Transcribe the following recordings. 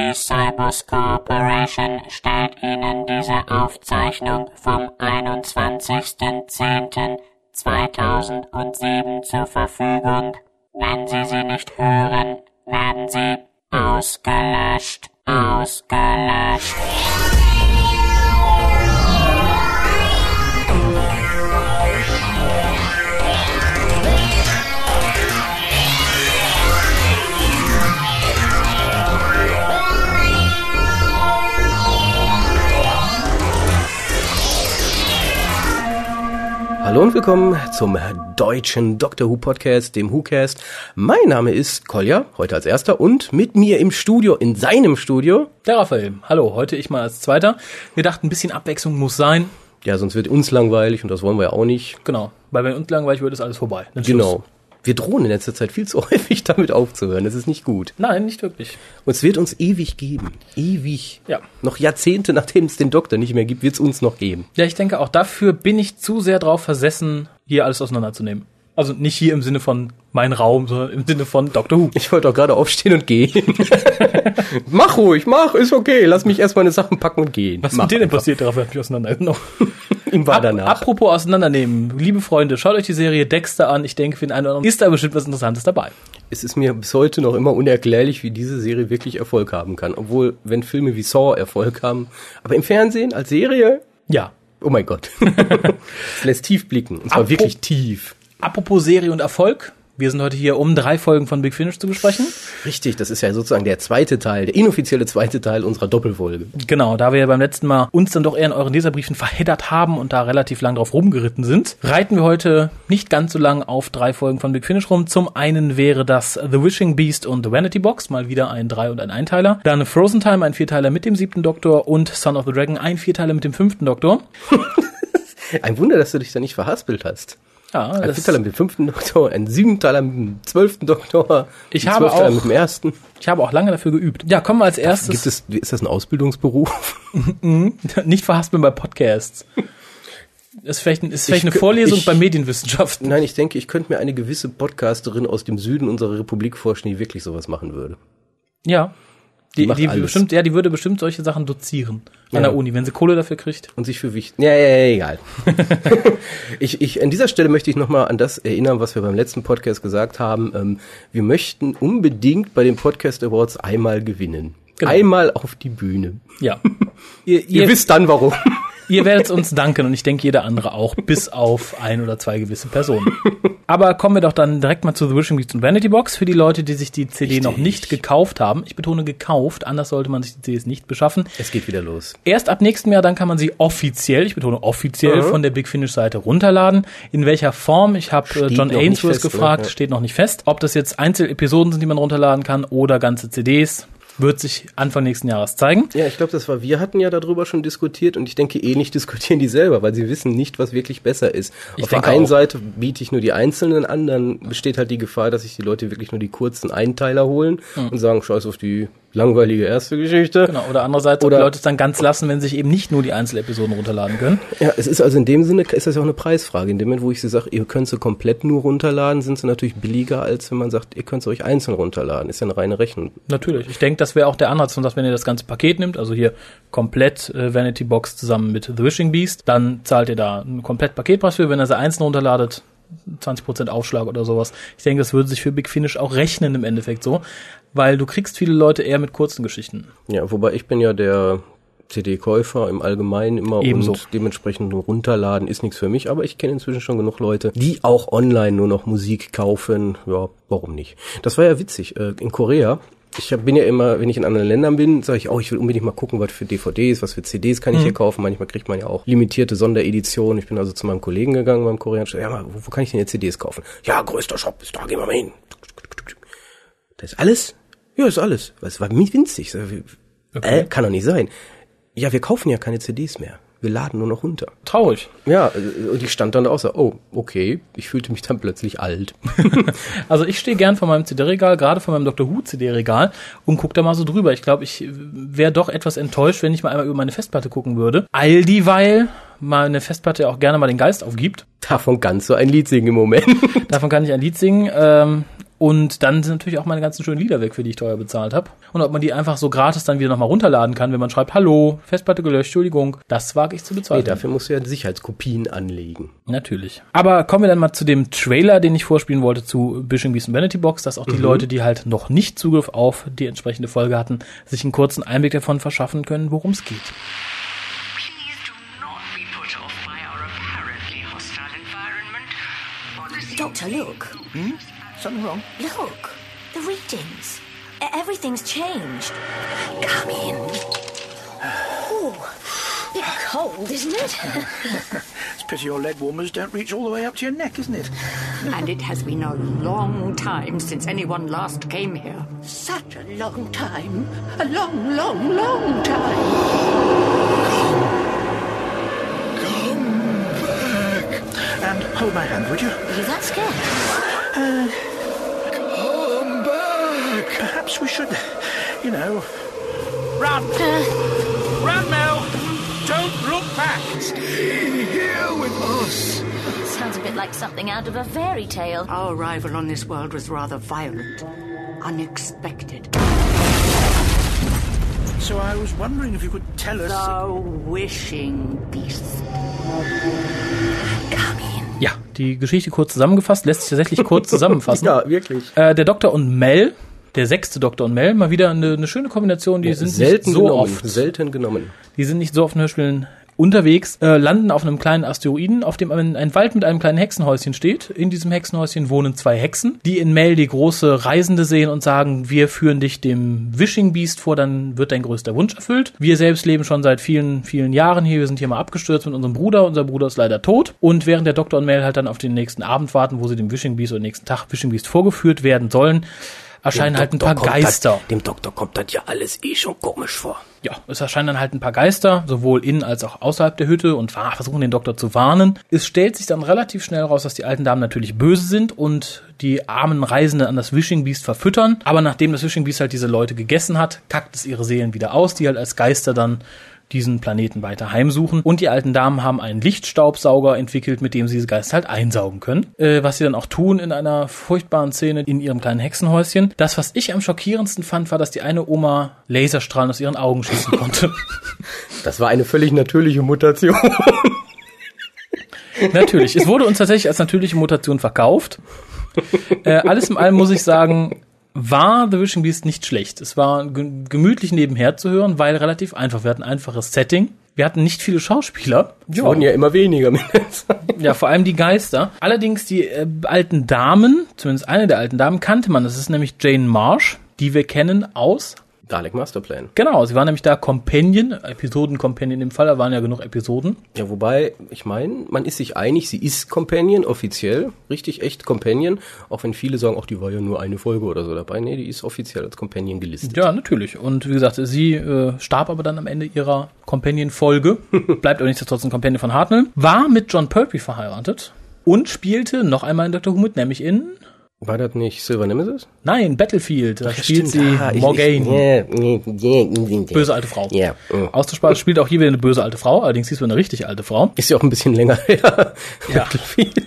Die Cybers Corporation stellt Ihnen diese Aufzeichnung vom 21.10.2007 zur Verfügung. Wenn Sie sie nicht hören, werden Sie ausgelöscht. Ausgelöscht. Hallo und willkommen zum deutschen Doctor Who Podcast, dem WhoCast. Mein Name ist Kolja, heute als erster und mit mir im Studio, in seinem Studio. Der Raphael. Hallo, heute ich mal als zweiter. Wir dachten, ein bisschen Abwechslung muss sein. Ja, sonst wird uns langweilig und das wollen wir ja auch nicht. Genau, weil wenn uns langweilig wird, ist alles vorbei. Dann Genau. Schluss. Wir drohen in letzter Zeit viel zu häufig damit aufzuhören. Das ist nicht gut. Nein, nicht wirklich. Und es wird uns ewig geben. Ewig. Ja. Noch Jahrzehnte, nachdem es den Doktor nicht mehr gibt, wird es uns noch geben. Ja, ich denke, auch dafür bin ich zu sehr drauf versessen, hier alles auseinanderzunehmen. Also nicht hier im Sinne von mein Raum, sondern im Sinne von Doctor Who. Ich wollte auch gerade aufstehen und gehen. mach ruhig, mach, ist okay. Lass mich erst meine Sachen packen und gehen. Was ist mach mit dir denn passiert? Darauf hat mich auseinandergenommen. Ihm war Ab, danach. apropos auseinandernehmen. Liebe Freunde, schaut euch die Serie Dexter an. Ich denke, für den einen oder anderen ist da bestimmt was Interessantes dabei. Es ist mir bis heute noch immer unerklärlich, wie diese Serie wirklich Erfolg haben kann. Obwohl, wenn Filme wie Saw Erfolg haben, aber im Fernsehen als Serie, Ja. oh mein Gott. Es lässt tief blicken. Und zwar Apro- wirklich tief. Apropos Serie und Erfolg. Wir sind heute hier, um drei Folgen von Big Finish zu besprechen. Richtig, das ist ja sozusagen der zweite Teil, der inoffizielle zweite Teil unserer Doppelfolge. Genau, da wir ja beim letzten Mal uns dann doch eher in euren Leserbriefen verheddert haben und da relativ lang drauf rumgeritten sind, reiten wir heute nicht ganz so lang auf drei Folgen von Big Finish rum. Zum einen wäre das The Wishing Beast und The Vanity Box, mal wieder ein Drei- und ein Einteiler. Dann Frozen Time, ein Vierteiler mit dem siebten Doktor und Son of the Dragon, ein Vierteiler mit dem fünften Doktor. Ein Wunder, dass du dich da nicht verhaspelt hast. Ja, Ein Vierteiler mit dem fünften Doktor, ein Siebenteiler mit dem zwölften Doktor, Ich ein habe auch- mit dem ersten. ich habe auch lange dafür geübt. Ja, kommen wir als erstes. Gibt es, ist das ein Ausbildungsberuf? nicht verhaspeln bei Podcasts. Ist vielleicht, ist vielleicht eine kö- Vorlesung ich- bei Medienwissenschaften. Nein, ich denke, ich könnte mir eine gewisse Podcasterin aus dem Süden unserer Republik vorstellen, die wirklich sowas machen würde. Ja. Die, die alles. bestimmt, ja, die würde bestimmt solche Sachen dozieren an Ja. der Uni, wenn sie Kohle dafür kriegt. und sich für wichtig. Ja, ja, ja, egal. ich, ich, an dieser Stelle möchte ich nochmal an das erinnern, was wir beim letzten Podcast gesagt haben. Ähm, wir möchten unbedingt bei den Podcast Awards einmal gewinnen. Genau. Einmal auf die Bühne. Ja. ihr, Ihr ihr, wisst dann warum. Ihr werdet uns danken und ich denke jeder andere auch, bis auf ein oder zwei gewisse Personen. Aber kommen wir doch dann direkt mal zu The Wishing Beast und Vanity Box für die Leute, die sich die CD noch Richtig. nicht gekauft haben. Ich betone gekauft, anders sollte man sich die CDs nicht beschaffen. Es geht wieder los. Erst ab nächstem Jahr, dann kann man sie offiziell, ich betone offiziell, Mhm. von der Big Finish Seite runterladen. In welcher Form? Ich habe äh, John noch Ainsworth gefragt, oder? Steht noch nicht fest. Ob das jetzt Einzelepisoden sind, die man runterladen kann oder ganze CDs, wird sich Anfang nächsten Jahres zeigen. Ja, ich glaube, das war, wir hatten ja darüber schon diskutiert und ich denke, eh nicht diskutieren die selber, weil sie wissen nicht, was wirklich besser ist. Ich Auf der einen auch. Seite biete ich nur die einzelnen an, dann besteht halt die Gefahr, dass sich die Leute wirklich nur die kurzen Einteiler holen und sagen, scheiß auf die langweilige erste Geschichte. Genau. Oder andererseits, ob Oder- die Leute es dann ganz lassen, wenn sie sich eben nicht nur die Einzelepisoden runterladen können. Ja, es ist also in dem Sinne, ist das ja auch eine Preisfrage. In dem Moment, wo ich sie sage, ihr könnt sie komplett nur runterladen, sind sie natürlich billiger, als wenn man sagt, ihr könnt sie euch einzeln runterladen. Ist ja eine reine Rechnung. Natürlich. Ich denke, das wäre auch der Ansatz, dass wenn ihr das ganze Paket nimmt, also hier komplett äh, Vanity Box zusammen mit The Wishing Beast, dann zahlt ihr da einen komplett Paketpreis für. Wenn ihr sie einzeln runterladet, 20% Aufschlag oder sowas. Ich denke, das würde sich für Big Finish auch rechnen im Endeffekt so, weil du kriegst viele Leute eher mit kurzen Geschichten. Ja, wobei ich bin ja der CD-Käufer im Allgemeinen immer Ebenso. und dementsprechend nur runterladen ist nichts für mich, aber ich kenne inzwischen schon genug Leute, die auch online nur noch Musik kaufen. Ja, warum nicht? Das war ja witzig. Äh, In Korea, ich bin ja immer, wenn ich in anderen Ländern bin, sage ich, oh, ich will unbedingt mal gucken, was für DVDs, was für CDs kann ich hier kaufen. Manchmal kriegt man ja auch limitierte Sondereditionen. Ich bin also zu meinem Kollegen gegangen beim Koreanischen. Ja, mal, wo, wo kann ich denn jetzt CDs kaufen? Ja, größter Shop ist da, gehen wir mal hin. Das ist alles? Ja, ist alles. Was war winzig. Sag ich, Äh, kann doch nicht sein. Ja, wir kaufen ja keine CDs mehr. Wir laden nur noch runter. Traurig. Ja, äh, und ich stand dann da auch so, oh, okay. Ich fühlte mich dann plötzlich alt. Also ich stehe gern vor meinem CD-Regal, gerade vor meinem Dr. Who CD-Regal und guck da mal so drüber. Ich glaube, ich wäre doch etwas enttäuscht, wenn ich mal einmal über meine Festplatte gucken würde. All dieweil meine Festplatte auch gerne mal den Geist aufgibt. Davon ganz so ein Lied singen im Moment. Davon kann ich ein Lied singen. Ähm, Und dann sind natürlich auch meine ganzen schönen Lieder weg, für die ich teuer bezahlt habe. Und ob man die einfach so gratis dann wieder nochmal runterladen kann, wenn man schreibt, hallo, Festplatte gelöscht, Entschuldigung, das wage ich zu Nee, bezweifeln. dafür musst du ja Sicherheitskopien anlegen. Natürlich. Aber kommen wir dann mal zu dem Trailer, den ich vorspielen wollte zu Bishing Beast und Vanity Box, dass auch die Leute, die halt noch nicht Zugriff auf die entsprechende Folge hatten, sich einen kurzen Einblick davon verschaffen können, worum es geht. Please do not be put off by our apparently hostile environment. Or the Doctor, look. Something wrong? Look. The readings. Everything's changed. Come in. Oh, bit cold, isn't it? It's pity your leg warmers don't reach all the way up to your neck, isn't it? And it has been a long time since anyone last came here. Such a long time. A long, long, long time. Come back. And hold my hand, would you? Are you that scared? Come back! Perhaps we should, you know. Run! Run, Mel! Don't look back! Here with us. Sounds a bit like something out of a fairy tale. Our arrival on this world was rather violent, unexpected. So I was wondering if you could tell us. The wishing beast. Ja, die Geschichte kurz zusammengefasst, lässt sich tatsächlich kurz zusammenfassen. Ja, wirklich. Äh, der Doktor und Mel, der sechste Doktor und Mel, mal wieder eine, eine schöne Kombination, die sind selten nicht so genommen. oft. Selten genommen. Die sind nicht so oft in Hörspielen unterwegs, äh, landen auf einem kleinen Asteroiden, auf dem ein, ein Wald mit einem kleinen Hexenhäuschen steht. In diesem Hexenhäuschen wohnen zwei Hexen, die in Mel die große Reisende sehen und sagen, wir führen dich dem Wishing Beast vor, dann wird dein größter Wunsch erfüllt. Wir selbst leben schon seit vielen, vielen Jahren hier. Wir sind hier mal abgestürzt mit unserem Bruder. Unser Bruder ist leider tot. Und während der Doktor und Mel halt dann auf den nächsten Abend warten, wo sie dem Wishing Beast oder nächsten Tag Wishing Beast vorgeführt werden sollen, erscheinen halt ein paar kommt Geister. Das, dem Doktor kommt das ja alles eh schon komisch vor. Ja, es erscheinen dann halt ein paar Geister, sowohl in als auch außerhalb der Hütte und versuchen den Doktor zu warnen. Es stellt sich dann relativ schnell raus, dass die alten Damen natürlich böse sind und die armen Reisenden an das Wishing Beast verfüttern. Aber nachdem das Wishing Beast halt diese Leute gegessen hat, kackt es ihre Seelen wieder aus, die halt als Geister dann diesen Planeten weiter heimsuchen. Und die alten Damen haben einen Lichtstaubsauger entwickelt, mit dem sie diese Geister halt einsaugen können. Äh, was sie dann auch tun in einer furchtbaren Szene in ihrem kleinen Hexenhäuschen. Das, was ich am schockierendsten fand, war, dass die eine Oma Laserstrahlen aus ihren Augen schießen konnte. Das war eine völlig natürliche Mutation. Natürlich. Es wurde uns tatsächlich als natürliche Mutation verkauft. Äh, alles in allem muss ich sagen, war The Wishing Beast nicht schlecht. Es war ge- gemütlich nebenher zu hören, weil relativ einfach. Wir hatten ein einfaches Setting. Wir hatten nicht viele Schauspieler. Es wurden ja immer weniger mit der Zeit. Ja, vor allem die Geister. Allerdings die äh, alten Damen, zumindest eine der alten Damen, kannte man. Das ist nämlich Jane Marsh, die wir kennen aus Dalek Masterplan. Genau, sie war nämlich da Companion, Episoden-Companion im Fall, da waren ja genug Episoden. Ja, wobei, ich meine, man ist sich einig, sie ist Companion, offiziell, richtig echt Companion, auch wenn viele sagen, ach, die war ja nur eine Folge oder so dabei. Nee, die ist offiziell als Companion gelistet. Ja, natürlich. Und wie gesagt, sie äh, starb aber dann am Ende ihrer Companion-Folge, bleibt aber nichtsdestotrotz ein Companion von Hartnell, war mit John Pertwee verheiratet und spielte noch einmal in Dr. Who mit, nämlich in, War das nicht Silver Nemesis? nein, Battlefield, da spielt sie Ah, Ja, nee, nee, nee, nee. Böse alte Frau. Ja. mm. Ausgesprochen spielt auch hier wieder eine böse alte Frau, allerdings diesmal eine richtig alte Frau. Ist ja auch ein bisschen länger her. Ja.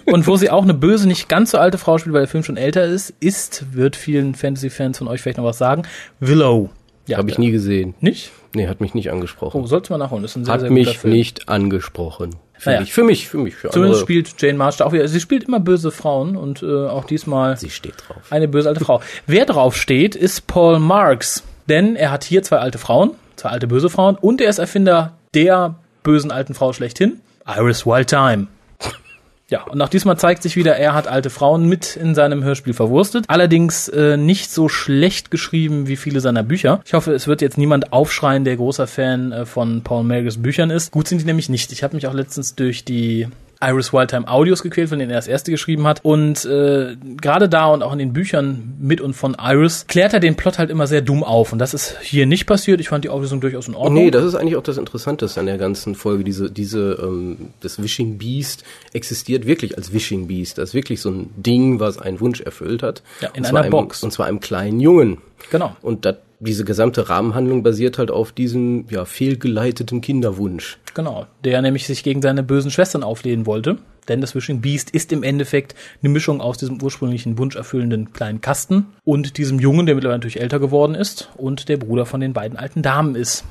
Und wo sie auch eine böse, nicht ganz so alte Frau spielt, weil der Film schon älter ist, ist, wird vielen Fantasy-Fans von euch vielleicht noch was sagen, Willow. Ja, Habe ich nie gesehen. Nicht? Nee, hat mich nicht angesprochen. Oh, sollte man nachholen. Das ist ein sehr, hat sehr guter mich Film. nicht angesprochen. Für Naja. mich, für mich, für mich. Für Zumindest andere. spielt Jane Marsh da auch wieder. Sie spielt immer böse Frauen und äh, auch diesmal Sie steht drauf. eine böse alte Frau. Wer drauf steht, ist Paul Marks. Denn er hat hier zwei alte Frauen, zwei alte böse Frauen und er ist Erfinder der bösen alten Frau schlechthin, Iris Wildtime. Ja, und auch diesmal zeigt sich wieder, er hat alte Frauen mit in seinem Hörspiel verwurstet. Allerdings äh, nicht so schlecht geschrieben wie viele seiner Bücher. Ich hoffe, es wird jetzt niemand aufschreien, der großer Fan äh, von Paul Merges Büchern ist. Gut sind die nämlich nicht. Ich habe mich auch letztens durch die Iris Wildtime Audios gequält, von denen er das erste geschrieben hat. Und äh, gerade da und auch in den Büchern mit und von Iris klärt er den Plot halt immer sehr dumm auf. Und das ist hier nicht passiert. Ich fand die Auflösung durchaus in Ordnung. Nee, das ist eigentlich auch das Interessanteste an der ganzen Folge. Diese, diese, ähm, das Wishing Beast existiert wirklich als Wishing Beast. Das ist wirklich so ein Ding, was einen Wunsch erfüllt hat. Ja, in einer einem, Box. Und zwar einem kleinen Jungen. Genau. Und das diese gesamte Rahmenhandlung basiert halt auf diesem ja fehlgeleiteten Kinderwunsch. Genau, der nämlich sich gegen seine bösen Schwestern auflehnen wollte. Denn das Wishing Beast ist im Endeffekt eine Mischung aus diesem ursprünglichen wunscherfüllenden kleinen Kasten und diesem Jungen, der mittlerweile natürlich älter geworden ist und der Bruder von den beiden alten Damen ist.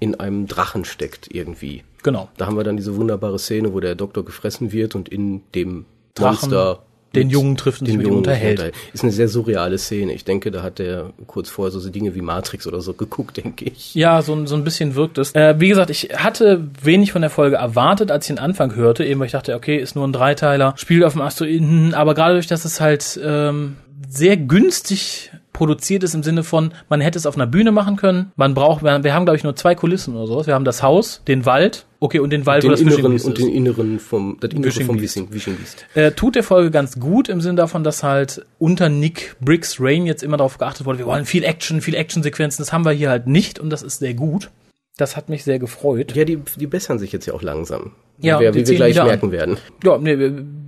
In einem Drachen steckt irgendwie. Genau. Da haben wir dann diese wunderbare Szene, wo der Doktor gefressen wird und in dem Drachen Monster den Jungen trifft und sich mit ihm unterhält. Ist eine sehr surreale Szene. Ich denke, da hat der kurz vorher so, so Dinge wie Matrix oder so geguckt, denke ich. Ja, so, ein- so ein bisschen wirkt es. Äh, wie gesagt, ich hatte wenig von der Folge erwartet, als ich den Anfang hörte, eben weil ich dachte, okay, ist nur ein Dreiteiler, spielt auf dem Asteroiden, aber gerade durch, dass es halt ähm, sehr günstig produziert ist im Sinne von, man hätte es auf einer Bühne machen können. Man braucht, wir, wir haben glaube ich nur zwei Kulissen oder sowas. Wir haben das Haus, den Wald, okay und den Wald, wo Den das Fishing inneren Beast und den inneren vom, das innere Wishing vom. Wishing, Wishing Beast. Äh, tut der Folge ganz gut im Sinne davon, dass halt unter Nick Briggs Rain jetzt immer darauf geachtet wurde, wir wollen viel Action, viel Actionsequenzen. Das haben wir hier halt nicht und das ist sehr gut. Das hat mich sehr gefreut. Ja, die, die bessern sich jetzt ja auch langsam. Ja, wie wie wir gleich wieder an. merken werden. Ja, nee,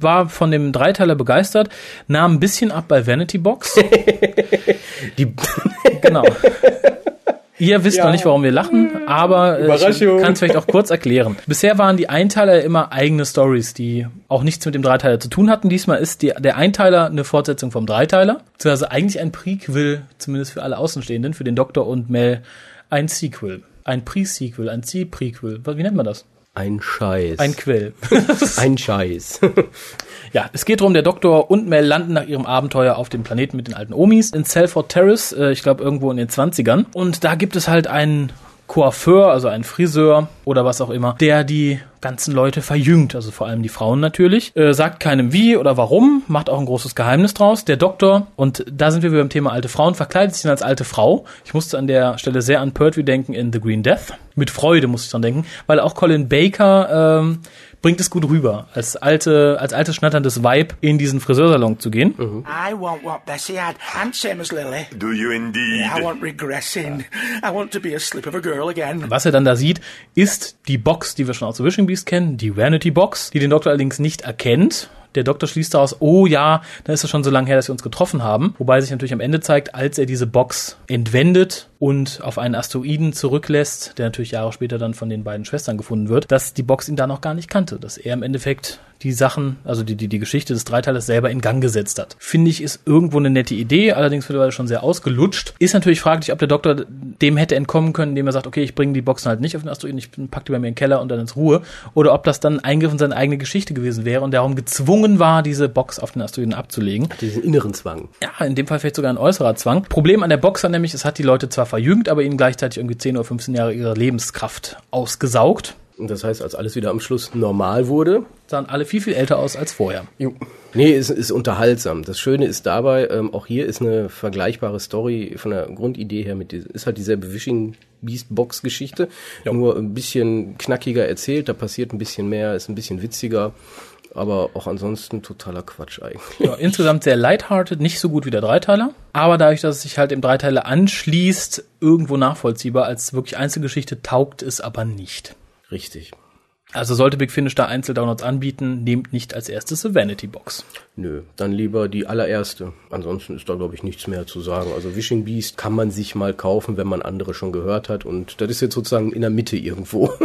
war von dem Dreiteiler begeistert, nahm ein bisschen ab bei Vanity Box. Die, genau. Ihr wisst noch nicht, warum wir lachen, aber äh, ich kann es vielleicht auch kurz erklären. Bisher waren die Einteiler immer eigene Stories, die auch nichts mit dem Dreiteiler zu tun hatten. Diesmal ist die, der Einteiler eine Fortsetzung vom Dreiteiler, beziehungsweise eigentlich ein Prequel, zumindest für alle Außenstehenden, für den Doktor und Mel, ein Sequel. Ein Pre-Sequel, ein C-Prequel. Wie nennt man das? Ein Scheiß. Ein Quell. ein Scheiß. Ja, es geht darum, der Doktor und Mel landen nach ihrem Abenteuer auf dem Planeten mit den alten Omis in Salford Terrace, äh, ich glaube irgendwo in den 20ern. Und da gibt es halt einen Coiffeur, also einen Friseur oder was auch immer, der die ganzen Leute verjüngt, also vor allem die Frauen natürlich, äh, sagt keinem wie oder warum, macht auch ein großes Geheimnis draus. Der Doktor, und da sind wir wieder beim Thema alte Frauen, verkleidet sich dann als alte Frau. Ich musste an der Stelle sehr an Pertwee denken in The Green Death. Mit Freude musste ich dran denken, weil auch Colin Baker ähm, bringt es gut rüber, als alte, als altes schnatterndes Weib in diesen Friseursalon zu gehen. I want what Bessie had, same as Lily. Do you indeed? I want regressing. I want to be a slip of a girl again. Was er dann da sieht, ist die Box, die wir schon aus The Wishing Beast kennen, die Vanity Box, die den Doktor allerdings nicht erkennt. Der Doktor schließt daraus, oh ja, dann ist es schon so lange her, dass wir uns getroffen haben. Wobei sich natürlich am Ende zeigt, als er diese Box entwendet und auf einen Asteroiden zurücklässt, der natürlich Jahre später dann von den beiden Schwestern gefunden wird, dass die Box ihn da noch gar nicht kannte, dass er im Endeffekt die Sachen, also die, die, die Geschichte des Dreiteilers selber in Gang gesetzt hat. Finde ich, ist irgendwo eine nette Idee, allerdings mittlerweile schon sehr ausgelutscht. Ist natürlich fraglich, ob der Doktor dem hätte entkommen können, indem er sagt, okay, ich bringe die Boxen halt nicht auf den Asteroiden, ich pack die bei mir in den Keller und dann ins Ruhe. Oder ob das dann ein Eingriff in seine eigene Geschichte gewesen wäre und darum gezwungen war, diese Box auf den Asteroiden abzulegen. Diesen inneren Zwang. Ja, in dem Fall vielleicht sogar ein äußerer Zwang. Problem an der Box war nämlich, es hat die Leute zwar verjüngt, aber ihnen gleichzeitig irgendwie 10 oder 15 Jahre ihrer Lebenskraft ausgesaugt. Und das heißt, als alles wieder am Schluss normal wurde, Sahen alle viel, viel älter aus als vorher. Nee, es ist unterhaltsam. Das Schöne ist dabei, ähm, auch hier ist eine vergleichbare Story von der Grundidee her mit dieser, ist halt dieselbe Wishing Beast Box Geschichte, nur ein bisschen knackiger erzählt, da passiert ein bisschen mehr, ist ein bisschen witziger, aber auch ansonsten totaler Quatsch eigentlich. Ja, insgesamt sehr lighthearted, nicht so gut wie der Dreiteiler. Aber dadurch, dass es sich halt im Dreiteiler anschließt, irgendwo nachvollziehbar. Als wirklich Einzelgeschichte taugt es aber nicht. Richtig. Also sollte Big Finish da Einzeldownloads anbieten, nehmt nicht als erstes eine Vanity Box. Nö, dann lieber die allererste. Ansonsten ist da, glaube ich, nichts mehr zu sagen. Also Wishing Beast kann man sich mal kaufen, wenn man andere schon gehört hat. Und das ist jetzt sozusagen in der Mitte irgendwo.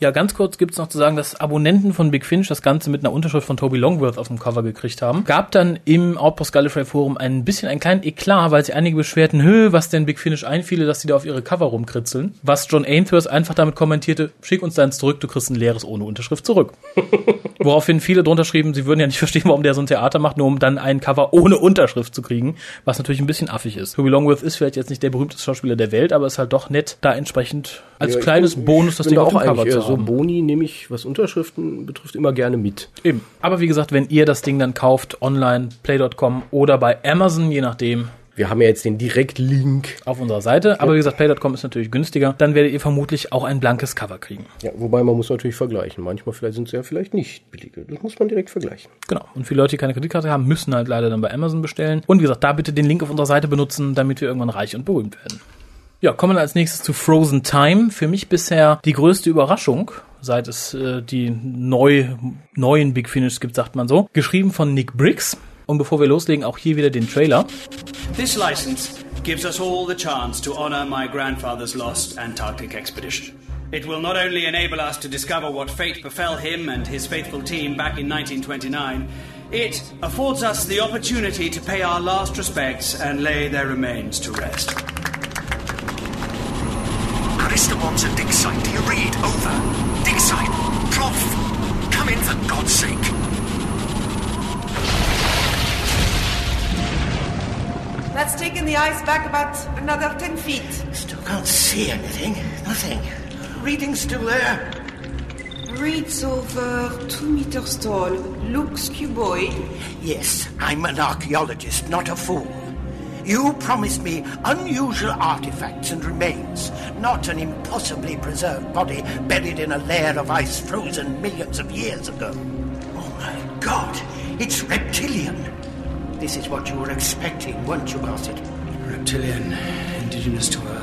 Ja, ganz kurz gibt's noch zu sagen, dass Abonnenten von Big Finish das Ganze mit einer Unterschrift von Toby Longworth auf dem Cover gekriegt haben. Gab dann im Outpost Gallifrey Forum ein bisschen einen kleinen Eklat, weil sich einige beschwerten, hö, was denn Big Finish einfiele, dass die da auf ihre Cover rumkritzeln. Was John Ainthurst einfach damit kommentierte, schick uns deins zurück, du kriegst ein leeres ohne Unterschrift zurück. Woraufhin viele drunter schrieben, sie würden ja nicht verstehen, warum der so ein Theater macht, nur um dann ein Cover ohne Unterschrift zu kriegen, was natürlich ein bisschen affig ist. Toby Longworth ist vielleicht jetzt nicht der berühmteste Schauspieler der Welt, aber ist halt doch nett, da entsprechend als Ja, kleines bin- Bonus das Ding da auf dem auch Cover zu eher so haben. Boni nehme ich, was Unterschriften betrifft, immer gerne mit. Eben. Aber wie gesagt, wenn ihr das Ding dann kauft, online, play.com oder bei Amazon, je nachdem, Wir haben ja jetzt den Direktlink. auf unserer Seite. Aber wie gesagt, play.com ist natürlich günstiger. Dann werdet ihr vermutlich auch ein blankes Cover kriegen. Ja, wobei man muss natürlich vergleichen. Manchmal vielleicht sind sie ja vielleicht nicht billige. Das muss man direkt vergleichen. Genau. Und viele Leute, die keine Kreditkarte haben, müssen halt leider dann bei Amazon bestellen. Und wie gesagt, da bitte den Link auf unserer Seite benutzen, damit wir irgendwann reich und berühmt werden. Ja, kommen wir als nächstes zu Frozen Time. Für mich bisher die größte Überraschung, seit es äh, die neu, neuen Big Finish gibt, sagt man so. Geschrieben von Nick Briggs. Und bevor wir loslegen, auch hier wieder den Trailer. This license gives us all the chance to honor my grandfather's lost Antarctic expedition. It will not only enable us to discover what fate befell him and his faithful team back in 1929, it affords us the opportunity to pay our last respects and lay their remains to rest. Callisto Watson, dig site. Do you read? Over. Dig site. Prof. Come in for God's sake. That's taken the ice back about another 10 feet. Still can't see anything. Nothing. Reading's still there. Reads over two meters tall. Looks cuboid. Yes, I'm an archaeologist, not a fool. You promised me unusual artifacts and remains, not an impossibly preserved body buried in a layer of ice frozen millions of years ago. Oh my god, it's reptilian. This is what you were expecting, weren't you, Gossett? Reptilian, indigenous to Earth.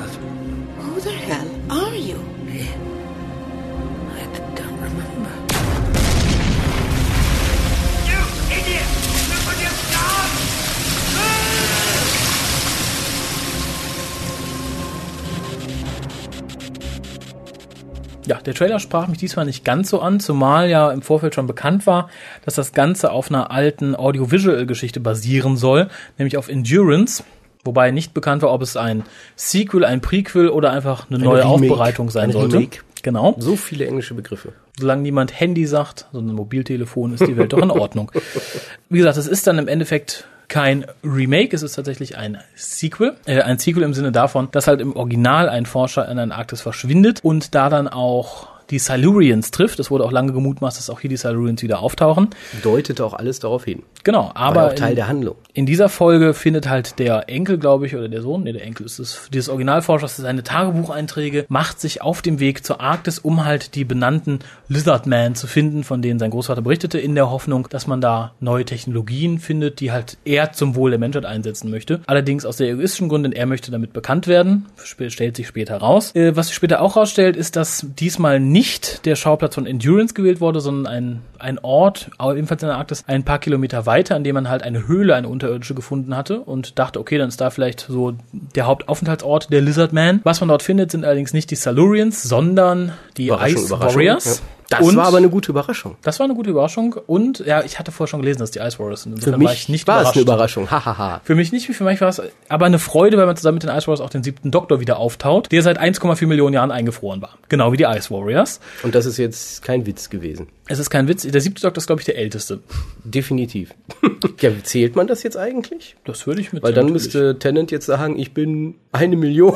Ja, der Trailer sprach mich diesmal nicht ganz so an, zumal ja im Vorfeld schon bekannt war, dass das Ganze auf einer alten Audiovisual-Geschichte basieren soll, nämlich auf Endurance. Wobei nicht bekannt war, ob es ein Sequel, ein Prequel oder einfach eine Ein neue Remake. Aufbereitung sein Ein sollte. Remake. Genau. So viele englische Begriffe. Solange niemand Handy sagt, sondern Mobiltelefon, ist die Welt doch in Ordnung. Wie gesagt, es ist dann im Endeffekt kein Remake, es ist tatsächlich ein Sequel. Äh, ein Sequel im Sinne davon, dass halt im Original ein Forscher in Antarktis verschwindet und da dann auch die Silurians trifft. Es wurde auch lange gemutmaßt, dass auch hier die Silurians wieder auftauchen. Deutete auch alles darauf hin. Genau, Aber aber auch Teil in, der Handlung. in dieser Folge findet halt der Enkel, glaube ich, oder der Sohn, nee, der Enkel ist es, dieses Originalforschers, seine Tagebucheinträge, macht sich auf dem Weg zur Arktis, um halt die benannten Lizardmen zu finden, von denen sein Großvater berichtete, in der Hoffnung, dass man da neue Technologien findet, die halt er zum Wohl der Menschheit einsetzen möchte. Allerdings aus sehr egoistischen Gründen, er möchte damit bekannt werden, stellt sich später raus. Äh, was sich später auch rausstellt, ist, dass diesmal nicht der Schauplatz von Endurance gewählt wurde, sondern ein, ein Ort, ebenfalls in der Arktis, ein paar Kilometer weiter, an dem man halt eine Höhle, eine unterirdische gefunden hatte und dachte, okay, dann ist da vielleicht so der Hauptaufenthaltsort der Lizardman. Was man dort findet, sind allerdings nicht die Silurians, sondern die Ice Warriors. ja. Das Und- war aber eine gute Überraschung. Das war eine gute Überraschung und ja, ich hatte vorher schon gelesen, dass die Ice Warriors sind. Für Insofern war ich mich nicht war es eine. Überraschung. Hahaha. Für mich nicht, wie für mich war es aber eine Freude, weil man zusammen mit den Ice Warriors auch den siebten Doktor wieder auftaucht, der seit 1,4 Millionen Jahren eingefroren war. Genau wie die Ice Warriors. Und das ist jetzt kein Witz gewesen. Es ist kein Witz, der siebte Doktor ist, glaube ich, der älteste. Definitiv. ja, zählt man das jetzt eigentlich? Das würde ich mit Weil dann natürlich. müsste Tennant jetzt sagen, ich bin eine Million.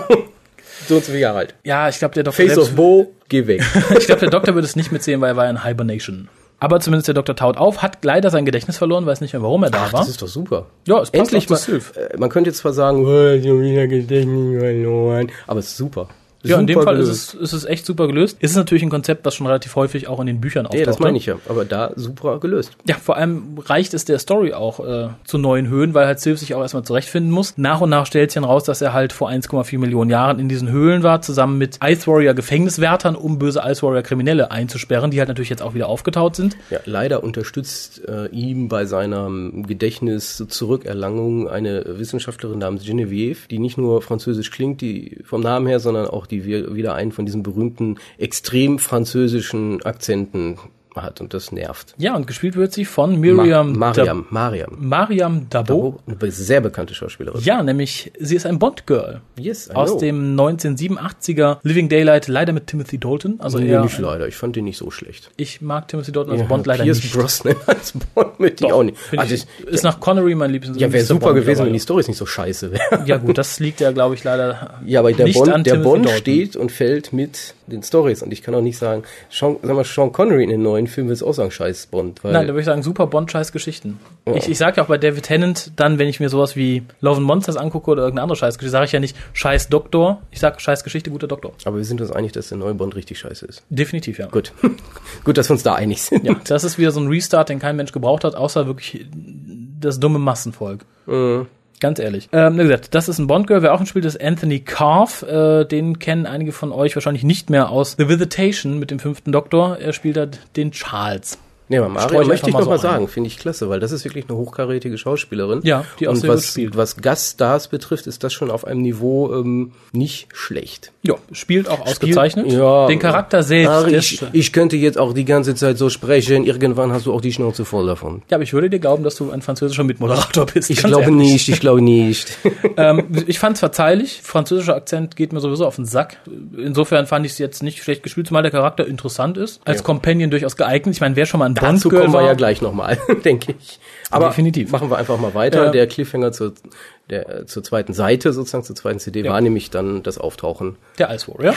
So und so viele Jahre alt. Ja, ich glaube, der Doktor Face of Bo, geh weg. ich glaube, der Doktor würde es nicht mitzählen, weil er war in Hibernation. Aber zumindest der Doktor taut auf, hat leider sein Gedächtnis verloren, weiß nicht mehr, warum er da Ach, war. das ist doch super. Ja, es passt Endlich mal. Äh, man könnte jetzt zwar sagen, oh, schon wieder Gedächtnis verloren. Aber es ist super. Ja, in dem Fall ist es, ist es echt super gelöst. Es ist natürlich ein Konzept, was schon relativ häufig auch in den Büchern auftaucht. Ja, das meine ich ja. Aber da super gelöst. Ja, vor allem reicht es der Story auch äh, zu neuen Höhen, weil halt Sylph sich auch erstmal zurechtfinden muss. Nach und nach stellt sich dann raus, dass er halt vor 1,4 Millionen Jahren in diesen Höhlen war, zusammen mit Ice Warrior Gefängniswärtern, um böse Ice Warrior Kriminelle einzusperren, die halt natürlich jetzt auch wieder aufgetaut sind. Ja, leider unterstützt äh, ihm bei seiner ähm, Gedächtnis-Zurückerlangung eine Wissenschaftlerin namens Genevieve, die nicht nur französisch klingt, die vom Namen her, sondern auch die wir- wieder einen von diesen berühmten extrem französischen Akzenten hat und das nervt. Ja, und gespielt wird sie von Miriam Ma Mariam, Dab- Mariam. Mariam Dabo. Eine sehr bekannte Schauspielerin. Ja, nämlich sie ist ein Bond-Girl. Yes, I Aus know. dem 1987er Living Daylight, leider mit Timothy Dalton. Also nee, eher, nicht leider. Ich fand den nicht so schlecht. ich mag Timothy Dalton als Ja, Bond leider Pierce nicht. Brosnan als Bond ich Doch, auch nicht. Also ich, ich, ist nach Connery mein Lieblings. ja, wäre super Bond gewesen, wenn die Stories nicht so scheiße wären. Ja gut, das liegt ja, glaube ich, leider Ja, aber der Bond, der Timothy Bond Dalton. steht und fällt mit den Stories. Und ich kann auch nicht sagen, Sean, sag mal, Sean Connery in den neuen Filmen ist auch sagen, scheiß Bond. Nein, da würde ich sagen, super Bond-Scheiß-Geschichten. Ich, ich sage ja auch bei David Tennant dann, wenn ich mir sowas wie Love and Monsters angucke oder irgendeine andere Scheißgeschichte, sage ich ja nicht Scheiß Doktor, ich sage Scheiß Geschichte, guter Doktor. aber wir sind uns einig, dass der neue Bond richtig scheiße ist. Definitiv, ja. Gut. Gut, dass wir uns da einig sind. Ja, das ist wieder so ein Restart, den kein Mensch gebraucht hat, außer wirklich das dumme Massenvolk. Ganz ehrlich. Ähm, wie gesagt, das ist ein Bond-Girl. Wer auch ein Spiel ist Anthony Carve. Äh, den kennen einige von euch wahrscheinlich nicht mehr aus The Visitation mit dem fünften Doktor. Er spielt da den Charles. Nee, aber ich möchte ich noch mal so sagen, finde ich klasse, weil das ist wirklich eine hochkarätige Schauspielerin. Ja, die auch Und sehr gut was, spielt. was Gaststars betrifft, ist das schon auf einem Niveau ähm, nicht schlecht. Ja, spielt auch ausgezeichnet. Ja. Den Charakter selbst. Ich, ich könnte jetzt auch die ganze Zeit so sprechen, irgendwann hast du auch die Schnauze voll davon. ja, aber ich würde dir glauben, dass du ein französischer Mitmoderator bist. Ich glaube ehrlich. nicht, ich glaube nicht. ähm, ich fand es verzeihlich. Französischer Akzent geht mir sowieso auf den Sack. Insofern fand ich es jetzt nicht schlecht gespielt, zumal der Charakter interessant ist. Als Ja. Companion durchaus geeignet. Ich meine, wer schon mal ein Dazu Bond-Girl kommen wir ja gleich nochmal, denke ich. Aber Definitiv. machen wir einfach mal weiter. Ja. Der Cliffhanger zur, der, äh, zur zweiten Seite, sozusagen zur zweiten CD, Ja. war nämlich dann das Auftauchen. der Ice Warrior.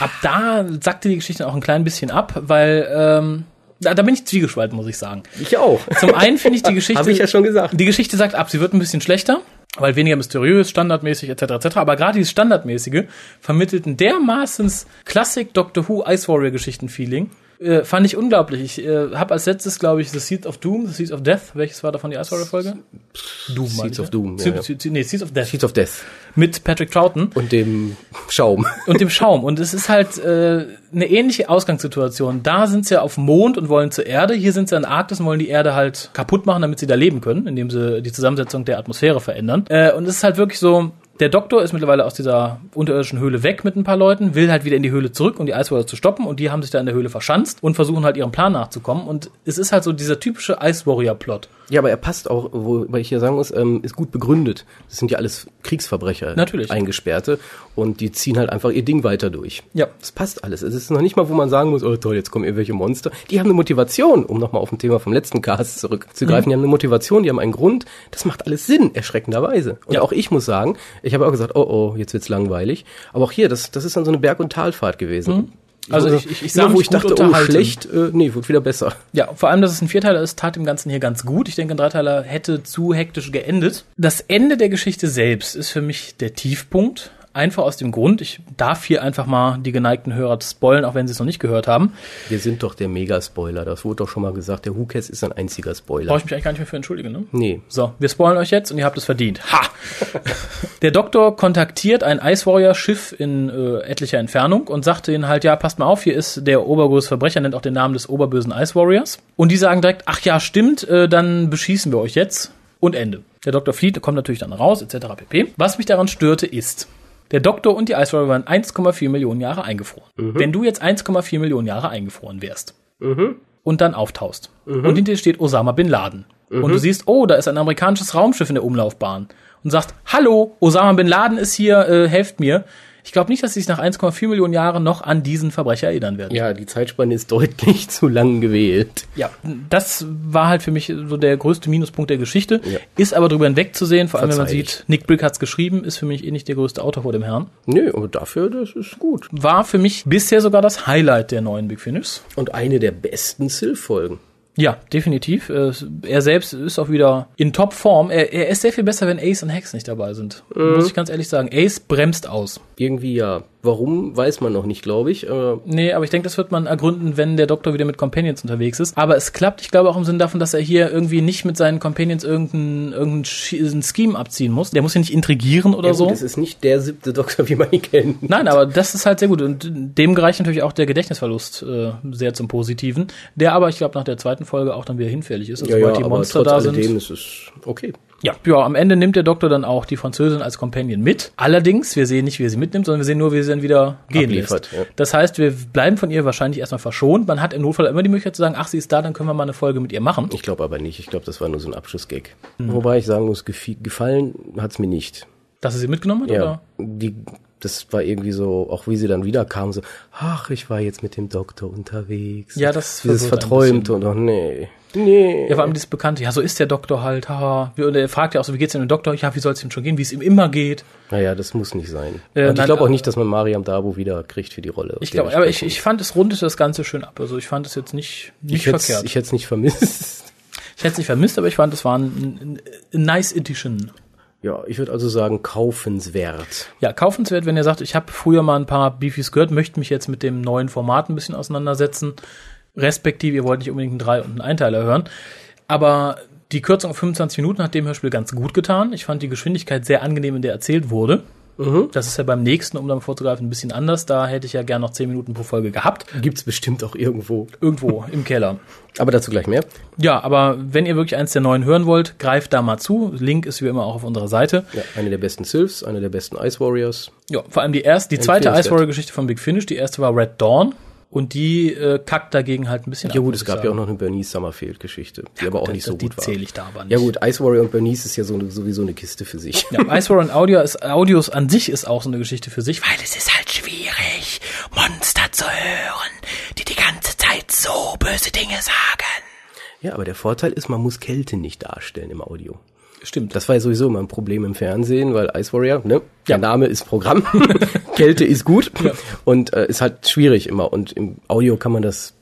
Ab da sackte die Geschichte auch ein klein bisschen ab, weil ähm, da, da bin ich zwiegespalten, muss ich sagen. Ich auch. Zum einen finde ich die Geschichte. Habe ich ja schon gesagt. Die Geschichte sagt ab, sie wird ein bisschen schlechter, weil weniger mysteriös, standardmäßig etc. etc. Aber gerade dieses standardmäßige vermittelt ein dermaßens Klassik Doctor Who Ice Warrior Geschichten Feeling. Äh, fand ich unglaublich. Ich äh, habe als letztes, glaube ich, The Seeds of Doom, The Seeds of Death. Welches war davon die Ice Warrior Folge? Doom. Seeds of Doom, ja, ja. Nee, Seeds of Death. Seeds of Death. Mit Patrick Troughton Und dem Schaum. und dem Schaum. Und es ist halt äh, eine ähnliche Ausgangssituation. Da sind sie auf dem Mond und wollen zur Erde. Hier sind sie in der Arktis und wollen die Erde halt kaputt machen, damit sie da leben können, indem sie die Zusammensetzung der Atmosphäre verändern. Äh, und es ist halt wirklich so, der Doktor ist mittlerweile aus dieser unterirdischen Höhle weg mit ein paar Leuten, will halt wieder in die Höhle zurück, um die Ice Warriors zu stoppen. Und die haben sich da in der Höhle verschanzt und versuchen halt ihrem Plan nachzukommen. Und es ist halt so dieser typische Ice Warrior-Plot. Ja, aber er passt auch, wobei ich hier sagen muss, ähm, ist gut begründet. Das sind ja alles Kriegsverbrecher. Natürlich. Eingesperrte. Und die ziehen halt einfach ihr Ding weiter durch. Ja. Das passt alles. Es ist noch nicht mal, wo man sagen muss, oh toll, jetzt kommen irgendwelche Monster. Die haben eine Motivation, um nochmal auf ein Thema vom letzten Cast zurückzugreifen. Mhm. Die haben eine Motivation, die haben einen Grund. Das macht alles Sinn, erschreckenderweise. Und Ja. auch ich muss sagen, ich habe auch gesagt, oh oh, jetzt wird's langweilig. Aber auch hier, das, das ist dann so eine Berg- und Talfahrt gewesen. Also Wo- ich- ich- ich sah wo ich dachte, oh schlecht, äh, nee, wird wieder besser. Ja, vor allem, dass es ein Vierteiler ist, tat dem Ganzen hier ganz gut. Ich denke, ein Dreiteiler hätte zu hektisch geendet. Das Ende der Geschichte selbst ist für mich der Tiefpunkt. Einfach aus dem Grund, ich darf hier einfach mal die geneigten Hörer spoilen, auch wenn sie es noch nicht gehört haben. Wir sind doch der Mega-Spoiler. Das wurde doch schon mal gesagt. Der Who-Cast ist ein einziger Spoiler. Brauche ich mich eigentlich gar nicht mehr für entschuldigen, ne? Nee. So, wir spoilen euch jetzt und ihr habt es verdient. Ha! Der Doktor kontaktiert ein Ice Warrior Schiff in äh, etlicher Entfernung und sagte ihnen halt, ja, passt mal auf, hier ist der obergrößte Verbrecher, nennt auch den Namen des oberbösen Ice Warriors. Und die sagen direkt, ach ja, stimmt, äh, dann beschießen wir euch jetzt. Und Ende. Der Doktor flieht, kommt natürlich dann raus, etc. pp. Was mich daran störte, ist, der Doktor und die Ice Warrior waren 1,4 Millionen Jahre eingefroren. Wenn du jetzt 1,4 Millionen Jahre eingefroren wärst, und dann auftauchst. Und hinter dir steht Osama Bin Laden. Und du siehst, oh, da ist ein amerikanisches Raumschiff in der Umlaufbahn. Und sagst, hallo, Osama Bin Laden ist hier, äh, helft mir. Ich glaube nicht, dass sie sich nach 1,4 Millionen Jahren noch an diesen Verbrecher erinnern werden. Ja, die Zeitspanne ist deutlich zu lang gewählt. Ja, das war halt für mich so der größte Minuspunkt der Geschichte. Ja. Ist aber drüber hinwegzusehen, vor allem wenn man Verzeih sieht, Nick Brick hat's geschrieben, ist für mich eh nicht der größte Autor vor dem Herrn. Nö, aber dafür, das ist gut. War für mich bisher sogar das Highlight der neuen Big Finish. Und eine der besten Sylph-Folgen. Ja, definitiv. Äh, Er selbst ist auch wieder in Topform. Er, er ist sehr viel besser, wenn Ace und Hex nicht dabei sind. Muss ich ganz ehrlich sagen. Ace bremst aus. Irgendwie ja. Warum, weiß man noch nicht, glaube ich. Aber Nee, aber ich denke, das wird man ergründen, wenn der Doktor wieder mit Companions unterwegs ist. Aber es klappt, ich glaube auch im Sinne davon, dass er hier irgendwie nicht mit seinen Companions irgendein, irgendein Sch- ein Scheme abziehen muss. Der muss ja nicht intrigieren oder ja, so. gut, es ist nicht der siebte Doktor, wie man ihn kennt. Nein, aber das ist halt sehr gut. Und dem gereicht natürlich auch der Gedächtnisverlust äh, sehr zum Positiven. Der aber, ich glaube, nach der zweiten Folge auch dann wieder hinfällig ist. Also ja, ja, sobald die aber Monster trotz da alledem sind. ist es okay. Ja, ja, am Ende nimmt der Doktor dann auch die Französin als Companion mit. Allerdings, wir sehen nicht, wie er sie mitnimmt, sondern wir sehen nur, wie sie dann wieder gehen Abliefert, lässt. ja. Das heißt, wir bleiben von ihr wahrscheinlich erstmal verschont. Man hat im Notfall immer die Möglichkeit zu sagen, ach, sie ist da, dann können wir mal eine Folge mit ihr machen. Ich glaube aber nicht. Ich glaube, das war nur so ein Abschlussgag. Hm. Wobei ich sagen muss, gefallen hat's mir nicht. Dass er sie mitgenommen hat, Ja, oder? die, das war irgendwie so, auch wie sie dann wieder kam, so, ach, ich war jetzt mit dem Doktor unterwegs. Ja, das Dieses ein Verträumte und auch, nee, nee. Ja, vor allem dieses Bekannte, ja, so ist der Doktor halt, haha. Und er fragt ja auch so, wie geht's denn dem Doktor? Ja, wie soll es ihm schon gehen, wie es ihm immer geht. Naja, das muss nicht sein. Äh, und ich glaube auch äh, nicht, dass man Mariam Dabo wieder kriegt für die Rolle. Ich glaube, aber ich, ich fand, es rundete das Ganze schön ab. Also ich fand es jetzt nicht, nicht ich verkehrt. Ich hätte es nicht vermisst. Ich hätte es nicht vermisst, aber ich fand, es war ein, ein, ein nice Edition. Ja, ich würde also sagen, kaufenswert. Ja, kaufenswert, wenn ihr sagt, ich habe früher mal ein paar Beefies gehört, möchte mich jetzt mit dem neuen Format ein bisschen auseinandersetzen. Respektive, ihr wollt nicht unbedingt einen Drei- und einen Einteiler hören. Aber die Kürzung auf 25 Minuten hat dem Hörspiel ganz gut getan. Ich fand die Geschwindigkeit sehr angenehm, in der erzählt wurde. Das ist ja beim nächsten, um dann vorzugreifen, ein bisschen anders. Da hätte ich ja gern noch 10 Minuten pro Folge gehabt. Gibt's bestimmt auch irgendwo. Irgendwo im Keller. Aber dazu gleich mehr. Ja, aber wenn ihr wirklich eins der neuen hören wollt, greift da mal zu. Link ist wie immer auch auf unserer Seite. Ja, eine der besten Sylphs, eine der besten Ice Warriors. Ja, vor allem die erste, die zweite. Ice Warrior Geschichte von Big Finish. Die erste war Red Dawn. Und die äh, kackt dagegen halt ein bisschen Ja ab, gut, es gab sagen. ja auch noch eine Bernice Summerfield-Geschichte, die aber auch gut, nicht die- so die gut war. zähle ich da aber nicht. Ja gut, Ice Warrior und Bernice ist ja so, sowieso eine Kiste für sich. Ja, Ice Warrior und Audio ist, Audios an sich ist auch so eine Geschichte für sich, weil es ist halt schwierig, Monster zu hören, die die ganze Zeit so böse Dinge sagen. Ja, aber der Vorteil ist, man muss Kälte nicht darstellen im Audio. Stimmt. Das war ja sowieso immer ein Problem im Fernsehen, weil Ice Warrior, ne, der Name ist Programm, Kälte ist gut und äh, ist halt schwierig immer. Und im Audio kann man das,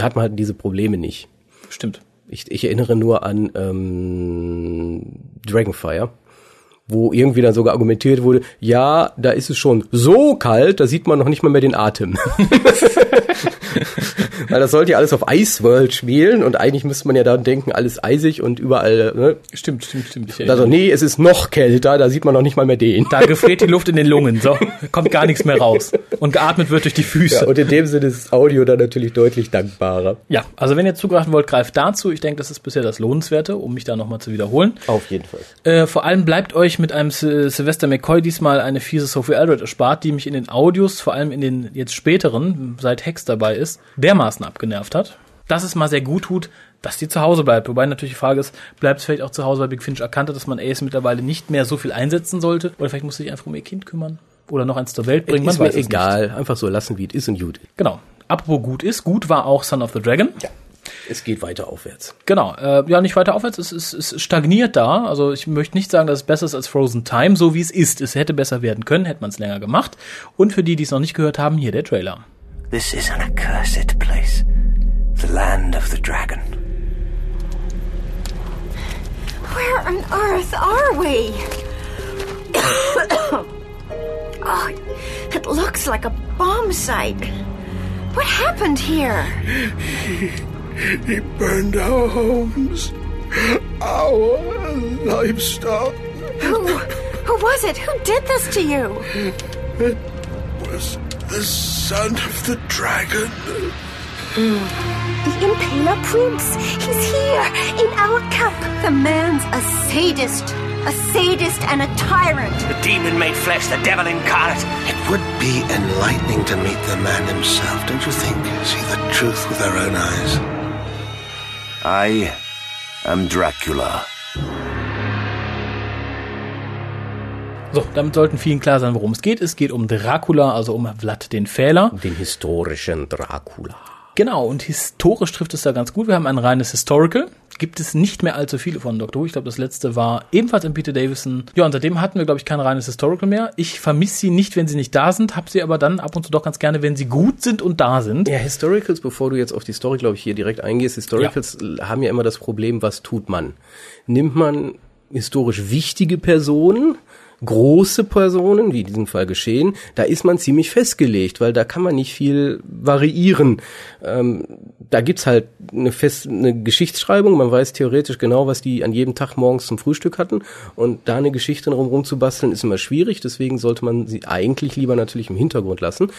hat man halt diese Probleme nicht. Stimmt. Ich, ich erinnere nur an ähm, Dragonfire, wo irgendwie dann sogar argumentiert wurde, ja, da ist es schon so kalt, da sieht man noch nicht mal mehr den Atem. Weil das sollte ja alles auf Ice World spielen und eigentlich müsste man ja dann denken, alles eisig und überall, ne? Stimmt, stimmt, stimmt. Also nee, es ist noch kälter, da sieht man noch nicht mal mehr den. Da gefriert die Luft in den Lungen, so kommt gar nichts mehr raus. Und geatmet wird durch die Füße. Ja, und in dem Sinne ist das Audio dann natürlich deutlich dankbarer. Ja, also wenn ihr zugreifen wollt, greift dazu. Ich denke, das ist bisher das Lohnenswerte, um mich da nochmal zu wiederholen. Auf jeden Fall. Äh, vor allem bleibt euch mit einem Sy- Sylvester McCoy diesmal eine fiese Sophie Aldred erspart, die mich in den Audios, vor allem in den jetzt späteren, seit Hex dabei ist, dermaßen abgenervt hat, dass es mal sehr gut tut, dass die zu Hause bleibt. Wobei natürlich die Frage ist, bleibt es vielleicht auch zu Hause, weil Big Finch erkannte, dass man Ace mittlerweile nicht mehr so viel einsetzen sollte? Oder vielleicht muss sich einfach um ihr Kind kümmern? Oder noch eins zur Welt bringen? ist Man mir weiß es nicht. egal, einfach so lassen, wie es ist und gut. Genau. Apropos gut ist, gut war auch Son of the Dragon. Ja. Es geht weiter aufwärts. Genau, äh, ja, nicht weiter aufwärts, es, es, es stagniert da. Also ich möchte nicht sagen, dass es besser ist als Frozen Time, so wie es ist. Es hätte besser werden können, hätte man es länger gemacht. Und für die, die es noch nicht gehört haben, hier der Trailer. This is an accursed place. The land of the dragon. Where on earth are we? oh, it looks like a bomb site. What happened here? He burned our homes, our livestock. Who, who was it? Who did this to you? It was the son of the dragon. Mm. The Impaler Prince. He's here in our camp. The man's a sadist. A sadist and a tyrant. The demon made flesh, the devil incarnate. It would be enlightening to meet the man himself, don't you think? See the truth with our own eyes. I am Dracula. So, damit sollten vielen klar sein, worum es geht. Es geht um Dracula, also um Vlad den Fehler. Den historischen Dracula. Genau, und historisch trifft es da ganz gut. Wir haben ein reines Historical. Gibt es nicht mehr allzu viele von Doctor Who. Ich glaube, das letzte war ebenfalls in Peter Davison. Ja, und seitdem hatten wir, glaube ich, kein reines Historical mehr. Ich vermisse sie nicht, wenn sie nicht da sind, habe sie aber dann ab und zu doch ganz gerne, wenn sie gut sind und da sind. Ja, Historicals, bevor du jetzt auf die Story, glaube ich, hier direkt eingehst, Historicals haben ja immer das Problem, was tut man? Nimmt man historisch wichtige Personen, große Personen, wie in diesem Fall geschehen, da ist man ziemlich festgelegt, weil da kann man nicht viel variieren. Ähm, da gibt's halt eine, fest, eine Geschichtsschreibung, man weiß theoretisch genau, was die an jedem Tag morgens zum Frühstück hatten. Und da eine Geschichte drumherum zu basteln, ist immer schwierig, deswegen sollte man sie eigentlich lieber natürlich im Hintergrund lassen.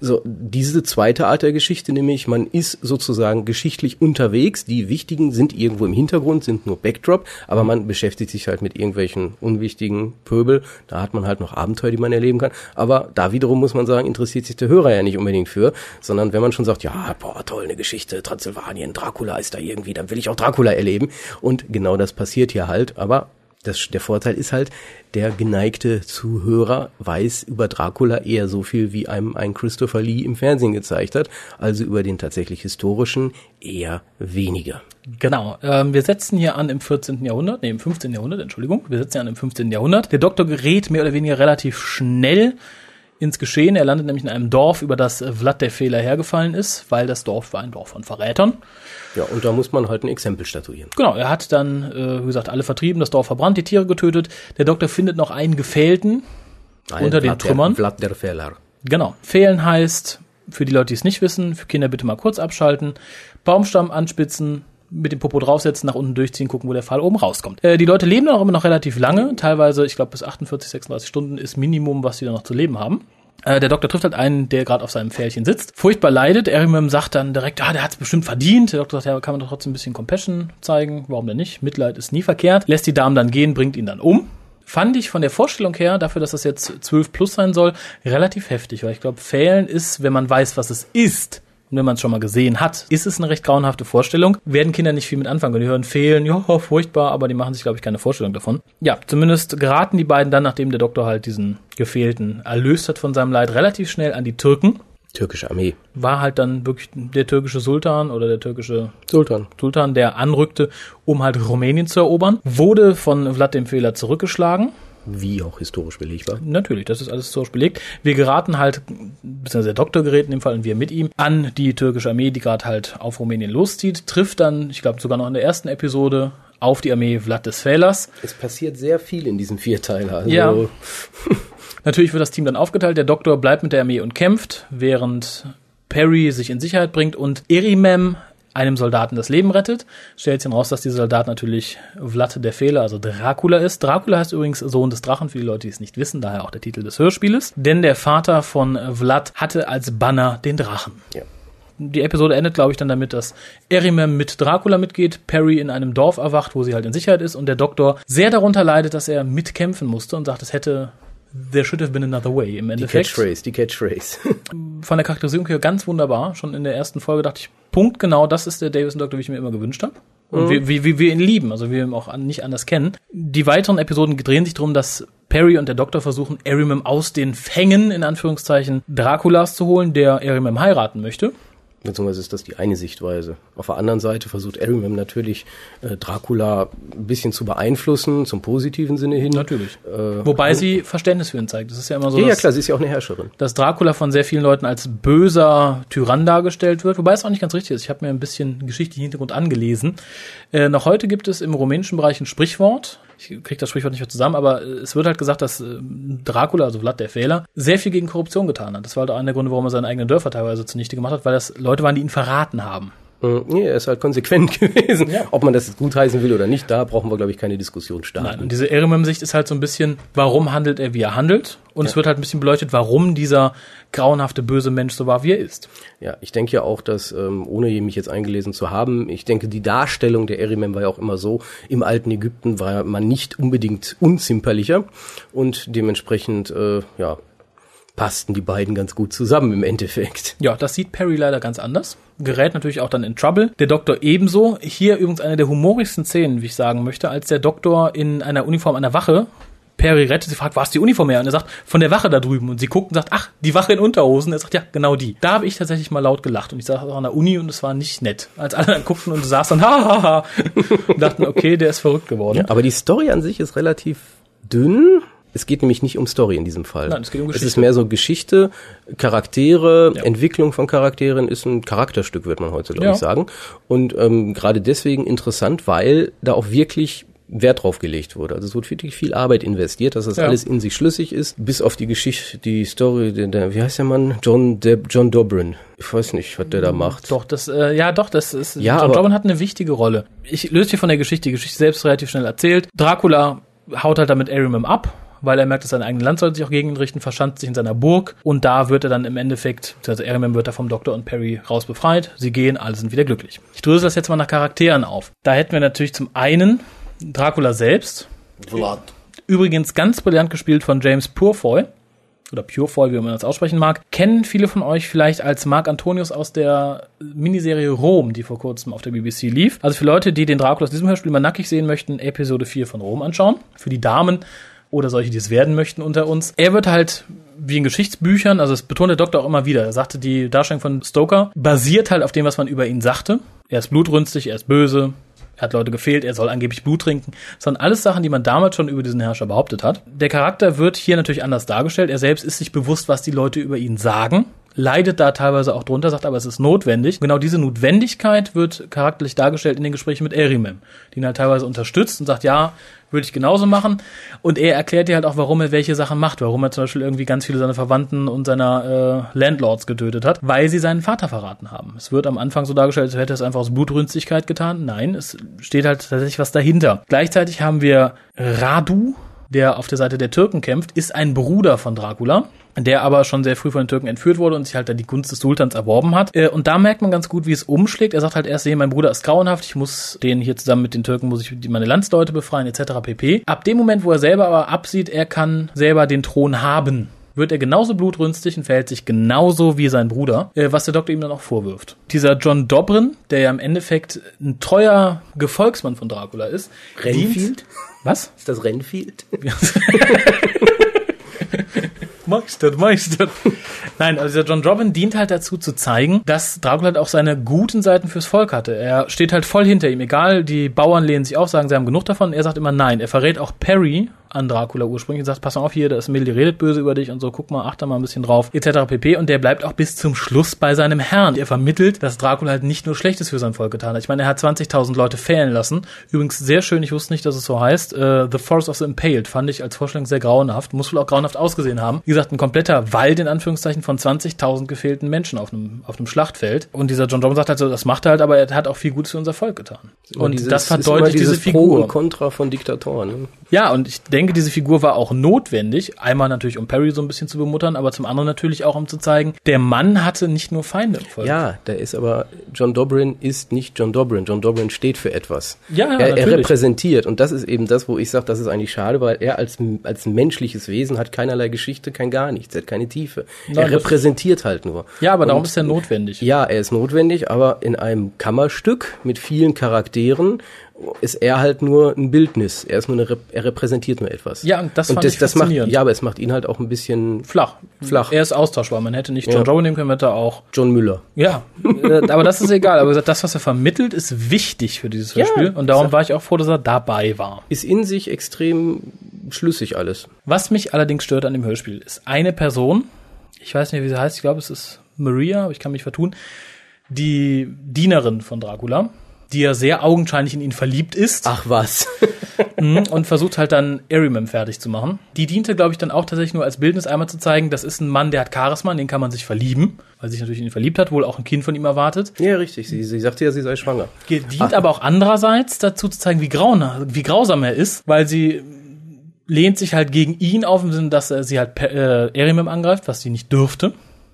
So, diese zweite Art der Geschichte, nämlich man ist sozusagen geschichtlich unterwegs, die wichtigen sind irgendwo im Hintergrund, sind nur Backdrop, aber man beschäftigt sich halt mit irgendwelchen unwichtigen Pöbel, da hat man halt noch Abenteuer, die man erleben kann, aber da wiederum muss man sagen, interessiert sich der Hörer ja nicht unbedingt für, sondern wenn man schon sagt, ja, boah, toll, eine Geschichte, Transsilvanien, Dracula ist da irgendwie, dann will ich auch Dracula erleben. Und genau das passiert hier halt, aber das, der Vorteil ist halt, der geneigte Zuhörer weiß über Dracula eher so viel, wie einem ein Christopher Lee im Fernsehen gezeigt hat, also über den tatsächlich historischen eher weniger. Genau. Ähm, wir setzen hier an im 14. Jahrhundert, nee, im 15. Jahrhundert, Entschuldigung. Wir setzen hier an im 15. Jahrhundert. Der Doktor gerät mehr oder weniger relativ schnell ins Geschehen. Er landet nämlich in einem Dorf, über das Vlad der Fehler hergefallen ist, weil das Dorf war ein Dorf von Verrätern. Ja, und da muss man halt ein Exempel statuieren. Genau, er hat dann, äh, wie gesagt, alle vertrieben, das Dorf verbrannt, die Tiere getötet. Der Doktor findet noch einen Gefällten Ein unter den Vlad der- Trümmern. Vlad der Fehler. Genau. Fehlen heißt, für die Leute, die es nicht wissen, für Kinder bitte mal kurz abschalten, Baumstamm anspitzen, mit dem Popo draufsetzen, nach unten durchziehen, gucken, wo der Fall oben rauskommt. Äh, die Leute leben dann auch immer noch relativ lange, teilweise, ich glaube, bis 48, 36 Stunden ist Minimum, was sie dann noch zu leben haben. Äh, der Doktor trifft halt einen, der gerade auf seinem Pferdchen sitzt, furchtbar leidet. Erimem sagt dann direkt, ah, der hat es bestimmt verdient. Der Doktor sagt, ja, kann man doch trotzdem ein bisschen Compassion zeigen. Warum denn nicht? Mitleid ist nie verkehrt. Lässt die Damen dann gehen, bringt ihn dann um. Fand ich von der Vorstellung her, dafür, dass das jetzt 12 plus sein soll, relativ heftig, weil ich glaube, Fehlen ist, wenn man weiß, was es ist, wenn man es schon mal gesehen hat, ist es eine recht grauenhafte Vorstellung. Werden Kinder nicht viel mit anfangen können. Die hören fehlen, ja, furchtbar, aber die machen sich, glaube ich, keine Vorstellung davon. Ja, zumindest geraten die beiden dann, nachdem der Doktor halt diesen Gefehlten erlöst hat von seinem Leid, relativ schnell an die Türken. Türkische Armee. War halt dann wirklich der türkische Sultan oder der türkische Sultan. Sultan, der anrückte, um halt Rumänien zu erobern. Wurde von Vlad dem Fehler zurückgeschlagen. Wie auch historisch belegbar. Natürlich, das ist alles historisch belegt. Wir geraten halt, beziehungsweise der Doktor gerät in dem Fall und wir mit ihm, an die türkische Armee, die gerade halt auf Rumänien loszieht, trifft dann, ich glaube sogar noch in der ersten Episode, auf die Armee Vlad des Fehlers. Es passiert sehr viel in diesem Vierteiler. Also Ja. Natürlich wird das Team dann aufgeteilt. Der Doktor bleibt mit der Armee und kämpft, während Perry sich in Sicherheit bringt und Erimem einem Soldaten das Leben rettet. Stellt sich dann raus, dass dieser Soldat natürlich Vlad der Fehler, also Dracula ist. Dracula heißt übrigens Sohn des Drachen, für die Leute, die es nicht wissen, daher auch der Titel des Hörspieles. Denn der Vater von Vlad hatte als Banner den Drachen. Ja. Die Episode endet, glaube ich, dann damit, dass Erimem mit Dracula mitgeht, Perry in einem Dorf erwacht, wo sie halt in Sicherheit ist und der Doktor sehr darunter leidet, dass er mitkämpfen musste und sagt, es hätte There should have been another way im Die Endeffekt. Catchphrase, die Catchphrase. Von der Charakterisierung her ganz wunderbar. Schon in der ersten Folge dachte ich, Punkt genau, das ist der Davison-Doktor, wie ich mir immer gewünscht habe. Und Mhm. wie, wie, wie wir ihn lieben, also wie wir ihn auch nicht anders kennen. Die weiteren Episoden drehen sich darum, dass Perry und der Doktor versuchen, Erimem aus den Fängen, in Anführungszeichen, Draculas zu holen, der Erimem heiraten möchte. Beziehungsweise ist das die eine Sichtweise. Auf der anderen Seite versucht Erimem natürlich äh, Dracula ein bisschen zu beeinflussen, zum positiven Sinne hin. Natürlich. Äh, Wobei sie Verständnis für ihn zeigt. Das ist ja immer so, ja, ja, dass, klar, sie ist ja auch eine Herrscherin. dass Dracula von sehr vielen Leuten als böser Tyrann dargestellt wird, wobei es auch nicht ganz richtig ist. Ich habe mir ein bisschen geschichtlichen Hintergrund angelesen. Äh, noch heute gibt es im rumänischen Bereich ein Sprichwort. Ich kriege das Sprichwort nicht mehr zusammen, aber äh, es wird halt gesagt, dass äh, Dracula, also Vlad der Fehler, sehr viel gegen Korruption getan hat. Das war halt auch einer der Gründe, warum er seine eigenen Dörfer teilweise zunichte gemacht hat, weil das Leute waren, die ihn verraten haben. Mhm, Nee, er ist halt konsequent gewesen. Ob man das jetzt gutheißen will oder nicht, da brauchen wir, glaube ich, keine Diskussion starten. Nein, und diese Erimem-Sicht ist halt so ein bisschen, warum handelt er, wie er handelt? Und es wird halt ein bisschen beleuchtet, warum dieser grauenhafte, böse Mensch so war, wie er ist. Ja, ich denke ja auch, dass, ähm, ohne mich jetzt eingelesen zu haben, ich denke, die Darstellung der Erimem war ja auch immer so, im alten Ägypten war man nicht unbedingt unzimperlicher und dementsprechend, äh, ja, passten die beiden ganz gut zusammen im Endeffekt. Ja, das sieht Perry leider ganz anders. Gerät natürlich auch dann in Trouble. Der Doktor ebenso. Hier übrigens eine der humorigsten Szenen, wie ich sagen möchte, als der Doktor in einer Uniform einer Wache Perry rettet, sie fragt, war es die Uniform her? Und er sagt, von der Wache da drüben. Und sie guckt und sagt, ach, die Wache in Unterhosen. Er sagt, ja, genau die. Da habe ich tatsächlich mal laut gelacht. Und ich saß auch an der Uni und es war nicht nett. Als alle dann guckten und du saß dann, ha, ha, ha. Und dachten, okay, der ist verrückt geworden. Ja, aber die Story an sich ist relativ dünn. Es geht nämlich nicht um Story in diesem Fall. Nein, es geht um Es ist Geschichte. mehr so Geschichte, Charaktere, Entwicklung von Charakteren ist ein Charakterstück, wird man heute, glaube Ja. ich, sagen. Und ähm, gerade deswegen interessant, weil da auch wirklich Wert drauf gelegt wurde. Also es wurde wirklich viel Arbeit investiert, dass das Ja. alles in sich schlüssig ist, bis auf die Geschichte, die Story, der, der wie heißt der Mann? John Deb, John Dobrin. Ich weiß nicht, was der da macht. Doch, das, äh, ja, doch, das ist, Ja, John Robin hat eine wichtige Rolle. Ich löse hier von der Geschichte, die Geschichte selbst relativ schnell erzählt. Dracula haut halt damit Arimem ab, weil er merkt, dass sein eigenes Land sollte sich auch gegen ihn richten, verschanzt sich in seiner Burg und da wird er dann im Endeffekt, also Arimem wird da vom Doktor und Perry raus befreit. Sie gehen, alle sind wieder glücklich. Ich dröse das jetzt mal nach Charakteren auf. Da hätten wir natürlich zum einen Dracula selbst. Vlad. Übrigens ganz brillant gespielt von James Purefoy. Oder Purefoy, wie man das aussprechen mag. Kennen viele von euch vielleicht als Marc Antonius aus der Miniserie Rom, die vor kurzem auf der BBC lief. Also für Leute, die den Dracula aus diesem Hörspiel mal nackig sehen möchten, Episode 4 von Rom anschauen. Für die Damen oder solche, die es werden möchten unter uns. Er wird halt wie in Geschichtsbüchern, also das betont der Doktor auch immer wieder, er sagte, die Darstellung von Stoker basiert halt auf dem, was man über ihn sagte. Er ist blutrünstig, er ist böse, er hat Leute gefehlt, er soll angeblich Blut trinken. Das waren alles Sachen, die man damals schon über diesen Herrscher behauptet hat. Der Charakter wird hier natürlich anders dargestellt. Er selbst ist sich bewusst, was die Leute über ihn sagen. Leidet da teilweise auch drunter, sagt aber, es ist notwendig. Genau diese Notwendigkeit wird charakterlich dargestellt in den Gesprächen mit Erimem, die ihn halt teilweise unterstützt und sagt, ja, würde ich genauso machen. Und er erklärt dir halt auch, warum er welche Sachen macht, warum er zum Beispiel irgendwie ganz viele seiner Verwandten und seiner äh, Landlords getötet hat, weil sie seinen Vater verraten haben. Es wird am Anfang so dargestellt, als hätte er es einfach aus Blutrünstigkeit getan. Nein, es steht halt tatsächlich was dahinter. Gleichzeitig haben wir Radu, der auf der Seite der Türken kämpft, ist ein Bruder von Dracula der aber schon sehr früh von den Türken entführt wurde und sich halt dann die Gunst des Sultans erworben hat. Äh, Und da merkt man ganz gut, wie es umschlägt. Er sagt halt erst, nee, mein Bruder ist grauenhaft, ich muss den hier zusammen mit den Türken, muss ich meine Landsleute befreien, etc. pp. Ab dem Moment, wo er selber aber absieht, er kann selber den Thron haben, wird er genauso blutrünstig und verhält sich genauso wie sein Bruder, äh, was der Doktor ihm dann auch vorwirft. Dieser John Dobrin, der ja im Endeffekt ein treuer Gefolgsmann von Dracula ist, Renfield? dient- Was? Ist das Renfield? Meistert, meistert. Nein, also dieser John Robin dient halt dazu zu zeigen, dass Dracula halt auch seine guten Seiten fürs Volk hatte. Er steht halt voll hinter ihm. Egal, die Bauern lehnen sich auf, sagen, sie haben genug davon. Er sagt immer nein. Er verrät auch Perry an Dracula ursprünglich und sagt, pass mal auf hier, da ist ein Mädel, die redet böse über dich und so, guck mal, achte mal ein bisschen drauf, etc. pp. Und der bleibt auch bis zum Schluss bei seinem Herrn. Er vermittelt, dass Dracula halt nicht nur Schlechtes für sein Volk getan hat. Ich meine, er hat 20.000 Leute fehlen lassen. Übrigens sehr schön, ich wusste nicht, dass es so heißt. Äh, the Forest of the Impaled fand ich als Vorstellung sehr grauenhaft. Muss wohl auch grauenhaft ausgesehen haben. Wie gesagt, ein kompletter Wald in Anführungszeichen von 20.000 gefehlten Menschen auf einem, auf einem Schlachtfeld. Und dieser John Robin sagt halt so, das macht er halt, aber er hat auch viel Gutes für unser Volk getan. Immer Und dieses- das verdeutlicht diese dieses Pro Figur. und Contra von Diktatoren. Ne? Ja, und ich denke, diese Figur war auch notwendig. Einmal natürlich, um Perry so ein bisschen zu bemuttern, aber zum anderen natürlich auch, um zu zeigen, der Mann hatte nicht nur Feinde im Volk. Ja, da ist aber John Dobrin ist nicht John Dobrin. John Dobrin steht für etwas. Ja, ja, er, er repräsentiert und das ist eben das, wo ich sage, das ist eigentlich schade, weil er als als menschliches Wesen hat keinerlei Geschichte, kein gar nichts, er hat keine Tiefe. Nein, er repräsentiert halt nur. Ja, aber darum Und- ist er notwendig. Ja, er ist notwendig, aber in einem Kammerstück mit vielen Charakteren ist er halt nur ein Bildnis. Er ist nur eine, er repräsentiert nur etwas. Ja, und das fand das, ich das macht, faszinierend. Ja, aber es macht ihn halt auch ein bisschen Flach. Flach. Er ist austauschbar. Man hätte nicht John Ja. Robin nehmen können, hätte er auch. John Müller. Ja, äh, aber das ist egal. Aber das, was er vermittelt, ist wichtig für dieses Ja, Hörspiel. Und darum war ich auch froh, dass er dabei war. Ist in sich extrem schlüssig alles. Was mich allerdings stört an dem Hörspiel, ist eine Person, ich weiß nicht, wie sie heißt, ich glaube, es ist Maria, aber ich kann mich vertun, die Dienerin von Dracula, die ja sehr augenscheinlich in ihn verliebt ist. Ach was. Mhm, und versucht halt dann Erimem fertig zu machen. Die diente, glaube ich, dann auch tatsächlich nur als Bildnis einmal zu zeigen, das ist ein Mann, der hat Charisma, in den kann man sich verlieben, weil sie sich natürlich in ihn verliebt hat, wohl auch ein Kind von ihm erwartet. Ja, richtig. Sie, sie sagte ja, sie sei schwanger. Dient aber auch andererseits dazu zu zeigen, wie, grauen, wie grausam er ist, weil sie lehnt sich halt gegen ihn auf im Sinne, dass er sie halt äh, angreift, was sie nicht dürfte.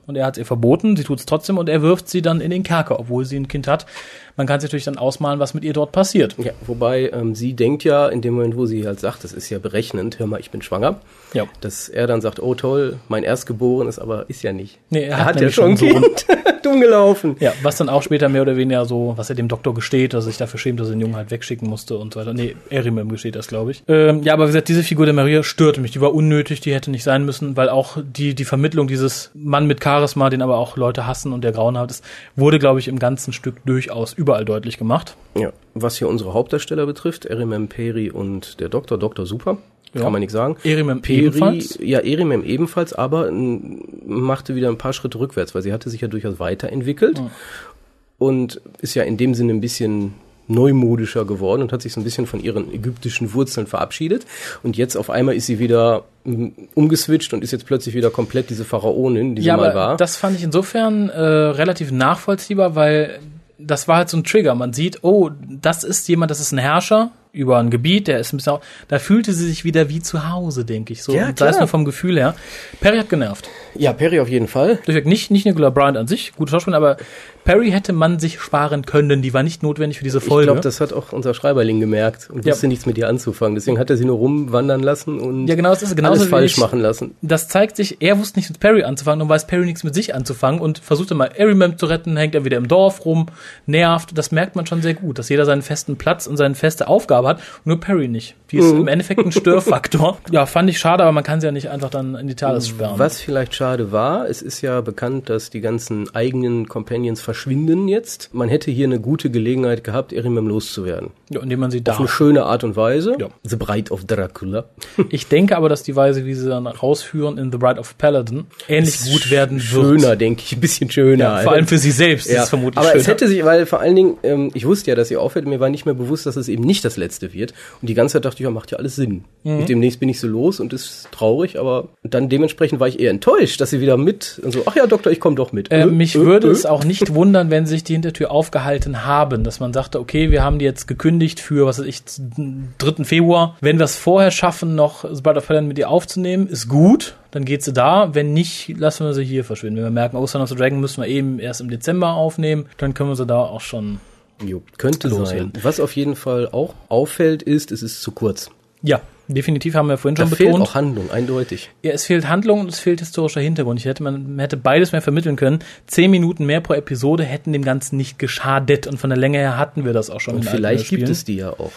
Und er hat es ihr verboten, sie tut es trotzdem und er wirft sie dann in den Kerker, obwohl sie ein Kind hat. Man kann sich natürlich dann ausmalen, was mit ihr dort passiert. Ja, wobei ähm, sie denkt ja, in dem Moment, wo sie halt sagt, das ist ja berechnend, hör mal, ich bin schwanger, Ja. dass er dann sagt, oh toll, mein Erstgeborenes, aber ist ja nicht. Nee, er, er hat, hat ja schon ein. Kind. Dumm gelaufen. Ja, was dann auch später mehr oder weniger so, was er dem Doktor gesteht, dass er sich dafür schämt, dass er den Jungen halt wegschicken musste und so weiter. Nee, Erimem gesteht das, glaube ich. Ähm, ja, aber wie gesagt, diese Figur der Maria störte mich. Die war unnötig, die hätte nicht sein müssen, weil auch die, die Vermittlung dieses Mann mit Charisma, den aber auch Leute hassen und der grauenhaft ist, wurde, glaube ich, im ganzen Stück durchaus überall deutlich gemacht. Ja, was hier unsere Hauptdarsteller betrifft, Erimem Peri und der Doktor, Doktor Super, Ja. kann man nichts sagen. Erimem Peri, ebenfalls? Ja, Erimem ebenfalls, aber machte wieder ein paar Schritte rückwärts, weil sie hatte sich ja durchaus weiterentwickelt und ist ja in dem Sinne ein bisschen neumodischer geworden und hat sich so ein bisschen von ihren ägyptischen Wurzeln verabschiedet. Und jetzt auf einmal ist sie wieder mm, umgeswitcht und ist jetzt plötzlich wieder komplett diese Pharaonin, die ja, sie mal war. das fand ich insofern äh, relativ nachvollziehbar, weil das war halt so ein Trigger. Man sieht, oh, das ist jemand, das ist ein Herrscher über ein Gebiet, der ist ein bisschen, da fühlte sie sich wieder wie zu Hause, denke ich. So, Ja, sei es nur vom Gefühl her. Perry hat genervt. ja, Perry auf jeden Fall. Durchweg nicht, nicht Nicola Bryant an sich, gute Schauspieler, aber Perry hätte man sich sparen können, die war nicht notwendig für diese Ich Folge. glaube, das hat auch unser Schreiberling gemerkt und Ja. wusste nichts mit ihr anzufangen. Deswegen hat er sie nur rumwandern lassen und Ja, genau, das ist genauso alles falsch ich- machen lassen. das zeigt sich, er wusste nichts mit Perry anzufangen und weiß Perry nichts mit sich anzufangen und versuchte mal Erimem zu retten, hängt er wieder im Dorf rum, nervt. Das merkt man schon sehr gut, dass jeder seinen festen Platz und seine feste Aufgabe Hat. Nur Perry nicht. Die ist Mhm. im Endeffekt ein Störfaktor. ja, fand ich schade, aber man kann sie ja nicht einfach dann in die Talis sperren. Was vielleicht schade war, es ist ja bekannt, dass die ganzen eigenen Companions verschwinden jetzt. Man hätte hier eine gute Gelegenheit gehabt, Erimem loszuwerden. Ja, indem man sie Auf darf. eine schöne Art und Weise. Ja. The Bride of Dracula. Ich denke aber, dass die Weise, wie sie dann rausführen in The Bride of Paladin, ähnlich gut werden wird. Schöner, denke ich, ein bisschen schöner. Ja, vor allem für sie selbst ist Ja. es vermutlich Aber es schöner. hätte sich, weil vor allen Dingen, ähm, ich wusste ja, dass sie aufhört, mir war nicht mehr bewusst, dass es eben nicht das letzte wird. Und die ganze Zeit dachte ich, ja, macht ja alles Sinn. Mhm. Und demnächst bin ich so los und ist traurig, aber dann dementsprechend war ich eher enttäuscht, dass sie wieder mit und so, ach ja, Doktor, ich komme doch mit. Äh, Äh, mich äh, würde äh. es auch nicht wundern, wenn sich die Hintertür aufgehalten haben, dass man sagte, okay, wir haben die jetzt gekündigt für, was weiß ich, 3. Februar. Wenn wir es vorher schaffen, noch of Paladin mit ihr aufzunehmen, ist gut, dann geht sie da. Wenn nicht, lassen wir sie hier verschwinden. Wenn wir merken, oh, Son of the Dragon müssen wir eben erst im Dezember aufnehmen, dann können wir sie da auch schon Jo, könnte loswerden. sein. Was auf jeden Fall auch auffällt, ist, es ist zu kurz. Ja, definitiv haben wir vorhin Da schon fehlt betont. auch Handlung, eindeutig. Ja, es fehlt Handlung und es fehlt historischer Hintergrund. Ich hätte, man, man hätte beides mehr vermitteln können. Zehn Minuten mehr pro Episode hätten dem Ganzen nicht geschadet und von der Länge her hatten wir das auch schon Und vielleicht gibt es die ja auch.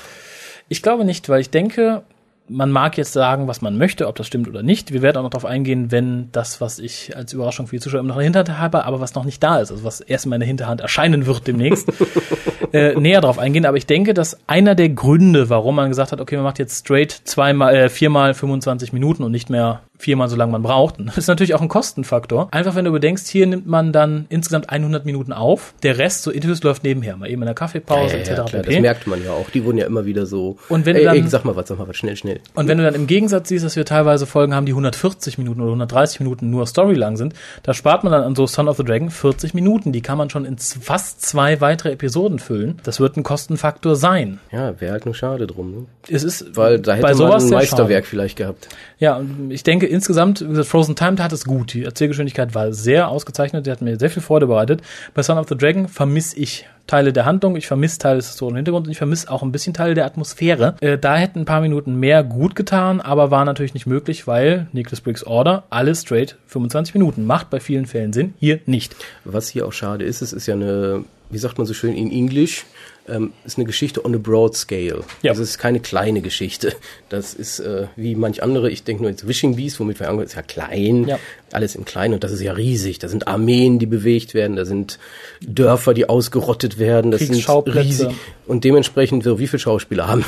Ich glaube nicht, weil ich denke, man mag jetzt sagen, was man möchte, ob das stimmt oder nicht. Wir werden auch noch darauf eingehen, wenn das, was ich als Überraschung für die Zuschauer immer noch in der Hinterhand habe, aber was noch nicht da ist, also was erst in meiner Hinterhand erscheinen wird demnächst, äh, näher darauf eingehen. Aber ich denke, dass einer der Gründe, warum man gesagt hat, okay, man macht jetzt straight zweimal, äh, viermal 25 Minuten und nicht mehr viermal so lange man braucht, ist natürlich auch ein Kostenfaktor. Einfach wenn du bedenkst, hier nimmt man dann insgesamt 100 Minuten auf, der Rest, so Interviews läuft nebenher, mal eben in der Kaffeepause ja, etc. ja, klar, pp. das merkt man ja auch. Die wurden ja immer wieder so. Und wenn ey, du dann- ey, sag mal was, sag mal was, schnell, schnell. Und wenn du dann im Gegensatz siehst, dass wir teilweise Folgen haben, die 140 Minuten oder 130 Minuten nur Story lang sind, da spart man dann an so Son of the Dragon 40 Minuten. Die kann man schon in fast zwei weitere Episoden füllen. Das wird ein Kostenfaktor sein. Ja, wäre halt nur schade drum. Ne? Es ist Weil da hätte man ein Meisterwerk vielleicht gehabt. Ja, und ich denke insgesamt, wie gesagt, Frozen Time tat es gut. Die Erzählgeschwindigkeit war sehr ausgezeichnet, die hat mir sehr viel Freude bereitet. Bei Son of the Dragon vermisse ich Teile der Handlung, ich vermisse Teile des historischen Hintergrunds und ich vermisse auch ein bisschen Teile der Atmosphäre. Äh, da hätten ein paar Minuten mehr gut getan, aber war natürlich nicht möglich, weil Nicholas Briggs Order alles straight 25 Minuten macht bei vielen Fällen Sinn, hier nicht. Was hier auch schade ist, es ist ja eine, wie sagt man so schön in Englisch, ähm, ist eine Geschichte on a broad scale. Ja. Also es ist keine kleine Geschichte. Das ist äh, wie manch andere, ich denke nur jetzt Wishing Beast, womit wir angehen, ist ja klein, Ja. alles im Kleinen und das ist ja riesig. Da sind Armeen, die bewegt werden, da sind Dörfer, die ausgerottet werden, das sind riesig. Und dementsprechend, wie viele Schauspieler haben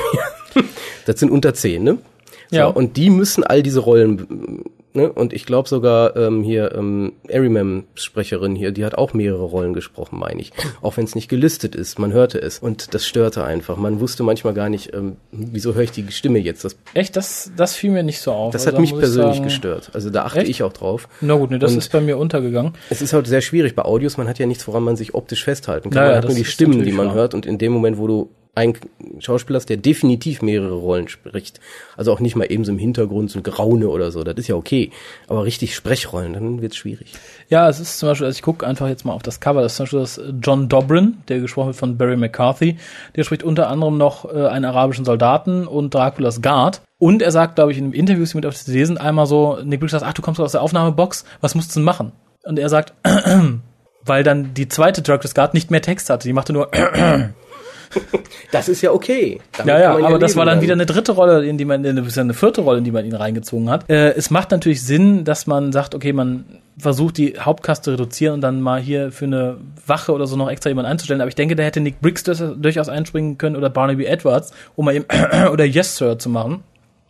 wir? das sind unter zehn, ne? So, Ja. Und die müssen all diese Rollen, ne? Und ich glaube sogar ähm, hier ähm, Erimem Sprecherin hier, die hat auch mehrere Rollen gesprochen, meine ich. Auch wenn es nicht gelistet ist, man hörte es und das störte einfach. Man wusste manchmal gar nicht, ähm, wieso höre ich die Stimme jetzt. Das, Echt, das, das fiel mir nicht so auf. das Also hat mich persönlich sagen- gestört. Also da achte Echt? ich auch drauf. Na gut, nee, das Und ist bei mir untergegangen. Es ist halt sehr schwierig bei Audios. Man hat ja nichts, woran man sich optisch festhalten kann. Naja, man hat nur die Stimmen, die man wahr. hört. Und in dem Moment, wo du einen Schauspieler hast, der definitiv mehrere Rollen spricht, also auch nicht mal eben so im Hintergrund so ein Graune oder so, das ist ja okay. Aber richtig Sprechrollen, dann wird's schwierig. Ja, es ist zum Beispiel, also ich gucke einfach jetzt mal auf das Cover, das ist zum Beispiel das John Dobrin, der gesprochen wird von Barry McCarthy. Der spricht unter anderem noch äh, einen arabischen Soldaten und Draculas Guard. Und er sagt, glaube ich, in einem Interview mit auf CD sind einmal so, Nick Briggs sagt, ach, du kommst aus der Aufnahmebox, was musst du denn machen? Und er sagt, weil dann die zweite Draculas Guard nicht mehr Text hatte, die machte nur Das ist ja okay. Damit ja, ja, aber das leben war dann dann. wieder eine dritte Rolle, in die man, eine, eine vierte Rolle, in die man ihn reingezogen hat. Äh, es macht natürlich Sinn, dass man sagt, okay, man versucht die Hauptcast zu reduzieren und dann mal hier für eine Wache oder so noch extra jemanden einzustellen. Aber ich denke, da hätte Nick Briggs das durchaus einspringen können oder Barnaby Edwards, um mal eben oder Yes Sir zu machen.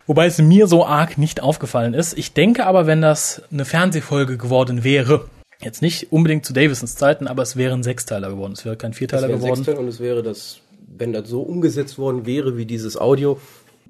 Wobei es mir so arg nicht aufgefallen ist. Ich denke aber, wenn das eine Fernsehfolge geworden wäre, jetzt nicht unbedingt zu Davisons Zeiten, aber es wäre ein Sechsteiler geworden. Es wäre kein Das Vierteiler wäre ein geworden. Sechstel und es wäre das, wenn das so umgesetzt worden wäre wie dieses Audio,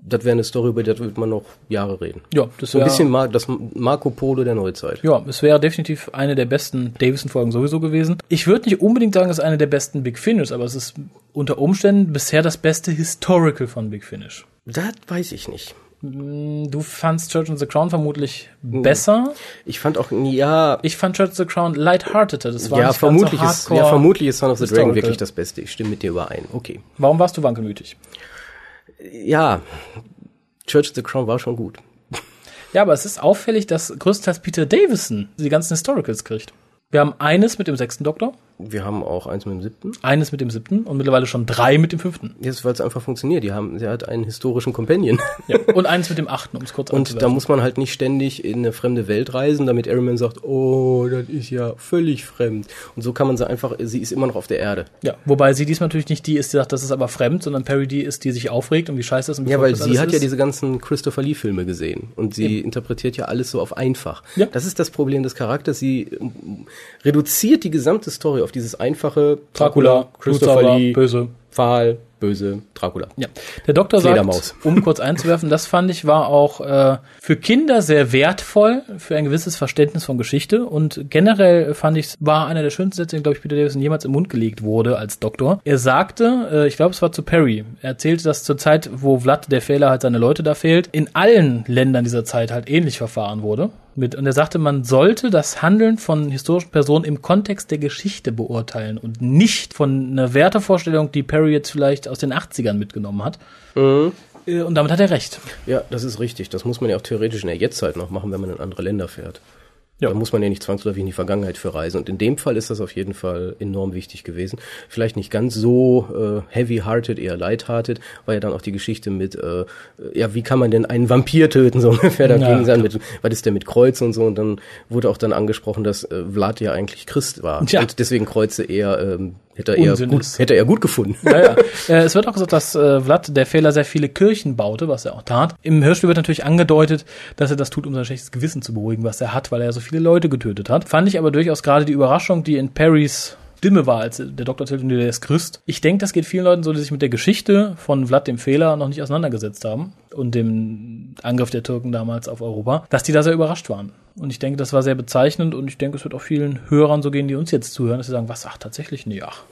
das wäre eine Story, über die wird man noch Jahre reden. Ja, das so ein bisschen Mar das Marco Polo der Neuzeit. Ja, es wäre definitiv eine der besten Davison-Folgen sowieso gewesen. Ich würde nicht unbedingt sagen, es ist eine der besten Big Finish, aber es ist unter Umständen bisher das beste Historical von Big Finish. Das weiß ich nicht. Du fandst Church and the Crown vermutlich besser. Ich fand auch, ja. Ich fand Church and the Crown lighthearteter. Das war ja, nicht vermutlich ganz ist, so ja, vermutlich ist Son of the Dragon historical. wirklich das Beste. Ich stimme mit dir überein. Okay. Warum warst du wankelmütig? Ja, Church of the Crown war schon gut. Ja, aber es ist auffällig, dass größtenteils Peter Davison die ganzen Historicals kriegt. Wir haben eines mit dem sechsten Doktor. Wir haben auch eins mit dem siebten. Eines mit dem siebten und mittlerweile schon drei mit dem fünften. Jetzt, weil es einfach funktioniert. Die haben, sie hat einen historischen Companion. Ja. Und eins mit dem achten, um es kurz Und da muss man halt nicht ständig in eine fremde Welt reisen, damit Ariman sagt, oh, das ist ja völlig fremd. Und so kann man sie einfach, sie ist immer noch auf der Erde. Ja, wobei sie diesmal natürlich nicht die ist, die sagt, das ist aber fremd, sondern Perry die ist, die sich aufregt und wie scheiße das wie Ja, weil sie hat ja ist. diese ganzen Christopher Lee Filme gesehen und sie interpretiert ja alles so auf einfach. Ja. Das ist das Problem des Charakters. Sie ähm, reduziert die gesamte Story auf dieses einfache Dracula, Christopher Blutsauger, Lee, böse. Pfahl, böse, Dracula. Ja. Der Doktor sagt, um kurz einzuwerfen, das fand ich war auch äh, für Kinder sehr wertvoll, für ein gewisses Verständnis von Geschichte und generell fand ich, war einer der schönsten Sätze, glaube ich, Peter Davison jemals im Mund gelegt wurde als Doktor. Er sagte, äh, ich glaube, es war zu Perry, er erzählte, dass zur Zeit, wo Vlad, der Fehler, halt seine Leute da fehlt, in allen Ländern dieser Zeit halt ähnlich verfahren wurde. Mit, und er sagte, man sollte das Handeln von historischen Personen im Kontext der Geschichte beurteilen und nicht von einer Wertevorstellung, die Perry jetzt vielleicht aus den 80ern mitgenommen hat. Äh, Und damit hat er recht. Ja, das ist richtig. Das muss man ja auch theoretisch in der Jetztzeit noch machen, wenn man in andere Länder fährt. Da muss man ja nicht zwangsläufig in die Vergangenheit für reisen. Und in dem Fall ist das auf jeden Fall enorm wichtig gewesen. Vielleicht nicht ganz so äh, heavy-hearted, eher light-hearted, war ja dann auch die Geschichte mit, äh, ja, wie kann man denn einen Vampir töten, so ungefähr. Da Ja, ging es dann mit, was ist der mit Kreuz und so. Und dann wurde auch dann angesprochen, dass äh, Vlad ja eigentlich Christ war. Tja. Und deswegen Kreuze eher, ähm, hätte er Unsinn gut, ist. hätte er gut gefunden. Ja, ja. Äh, es wird auch gesagt, dass äh, Vlad, der Fehler, sehr viele Kirchen baute, was er auch tat. Im Hörspiel wird natürlich angedeutet, dass er das tut, um sein schlechtes Gewissen zu beruhigen, was er hat, weil er so viele Leute getötet hat. Fand ich aber durchaus gerade die Überraschung, die in Perrys Stimme war, als der Doktor erzählt, der ist Christ. Ich denke, das geht vielen Leuten so, die sich mit der Geschichte von Vlad dem Fehler noch nicht auseinandergesetzt haben und dem Angriff der Türken damals auf Europa, dass die da sehr überrascht waren. Und ich denke, das war sehr bezeichnend und ich denke, es wird auch vielen Hörern so gehen, die uns jetzt zuhören, dass sie sagen, was, ach, tatsächlich? Nee, ach.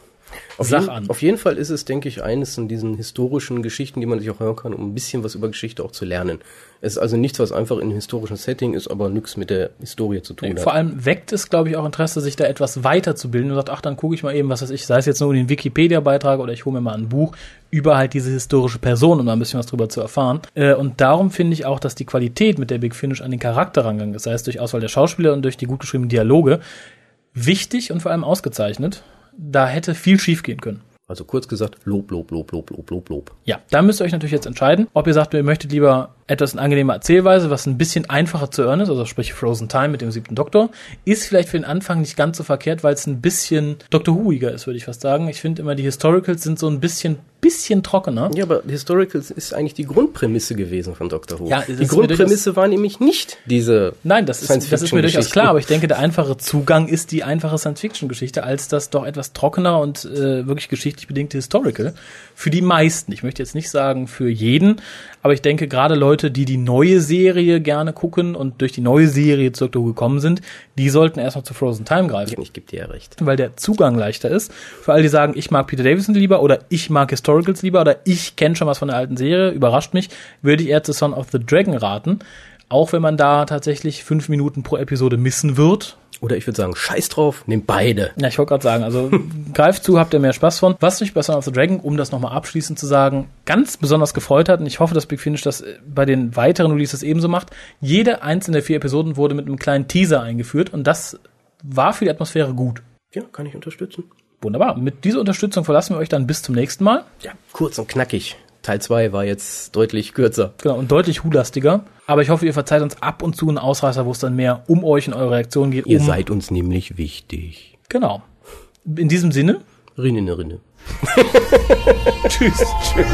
Auf, Sach jeden, an. auf jeden Fall ist es, denke ich, eines von diesen historischen Geschichten, die man sich auch hören kann, um ein bisschen was über Geschichte auch zu lernen. Es ist also nichts, was einfach in einem historischen Setting ist, aber nichts mit der Historie zu tun Nee, hat. vor allem weckt es, glaube ich, auch Interesse, sich da etwas weiterzubilden und sagt, ach, dann gucke ich mal eben, was weiß ich, sei es jetzt nur den Wikipedia-Beitrag oder ich hole mir mal ein Buch über halt diese historische Person, um da ein bisschen was drüber zu erfahren. Äh, und darum finde ich auch, dass die Qualität, mit der Big Finish an den Charakter rangegangen ist, sei es durch Auswahl der Schauspieler und durch die gut geschriebenen Dialoge, wichtig und vor allem ausgezeichnet. Da hätte viel schiefgehen können. Also kurz gesagt, Lob, Lob, Lob, Lob, Lob, Lob, Lob. Ja, da müsst ihr euch natürlich jetzt entscheiden, ob ihr sagt, ihr möchtet lieber etwas in angenehmer Erzählweise, was ein bisschen einfacher zu hören ist, also sprich Frozen Time mit dem siebten Doktor, ist vielleicht für den Anfang nicht ganz so verkehrt, weil es ein bisschen Doctor Whoiger ist, würde ich fast sagen. Ich finde immer, die Historicals sind so ein bisschen, bisschen trockener. Ja, aber Historicals ist eigentlich die Grundprämisse gewesen von Doctor Who. Ja, die Grundprämisse war nämlich nicht diese Nein, das ist, das ist mir durchaus klar, aber ich denke, der einfache Zugang ist die einfache Science-Fiction-Geschichte als das doch etwas trockener und äh, wirklich geschichtlich bedingte Historical. Für die meisten. Ich möchte jetzt nicht sagen für jeden, aber ich denke, gerade Leute, die die neue Serie gerne gucken und durch die neue Serie zu Doctor gekommen sind, die sollten erstmal zu Frozen Time greifen. Ich gebe dir ja recht. Weil der Zugang leichter ist. Für alle, die sagen, ich mag Peter Davison lieber oder ich mag Historicals lieber oder ich kenne schon was von der alten Serie, überrascht mich, würde ich eher zu Son of the Dragon raten. Auch wenn man da tatsächlich fünf Minuten pro Episode missen wird. Oder ich würde sagen, scheiß drauf, nehmt beide. Ja, ich wollte gerade sagen, also greift zu, habt ihr mehr Spaß von. Was mich bei Son of the Dragon, um das nochmal abschließend zu sagen, ganz besonders gefreut hat, und ich hoffe, dass Big Finish das äh, bei den weiteren Releases ebenso macht, jede einzelne der vier Episoden wurde mit einem kleinen Teaser eingeführt und das war für die Atmosphäre gut. Ja, kann ich unterstützen. Wunderbar. Mit dieser Unterstützung verlassen wir euch dann bis zum nächsten Mal. Ja, kurz und knackig. Teil 2 war jetzt deutlich kürzer. Genau, und deutlich hulastiger. Aber ich hoffe, ihr verzeiht uns ab und zu einen Ausreißer, wo es dann mehr um euch und eure Reaktion geht. Ihr um, seid uns nämlich wichtig. Genau. In diesem Sinne. Rinne, Rinne. Tschüss. Tschüss.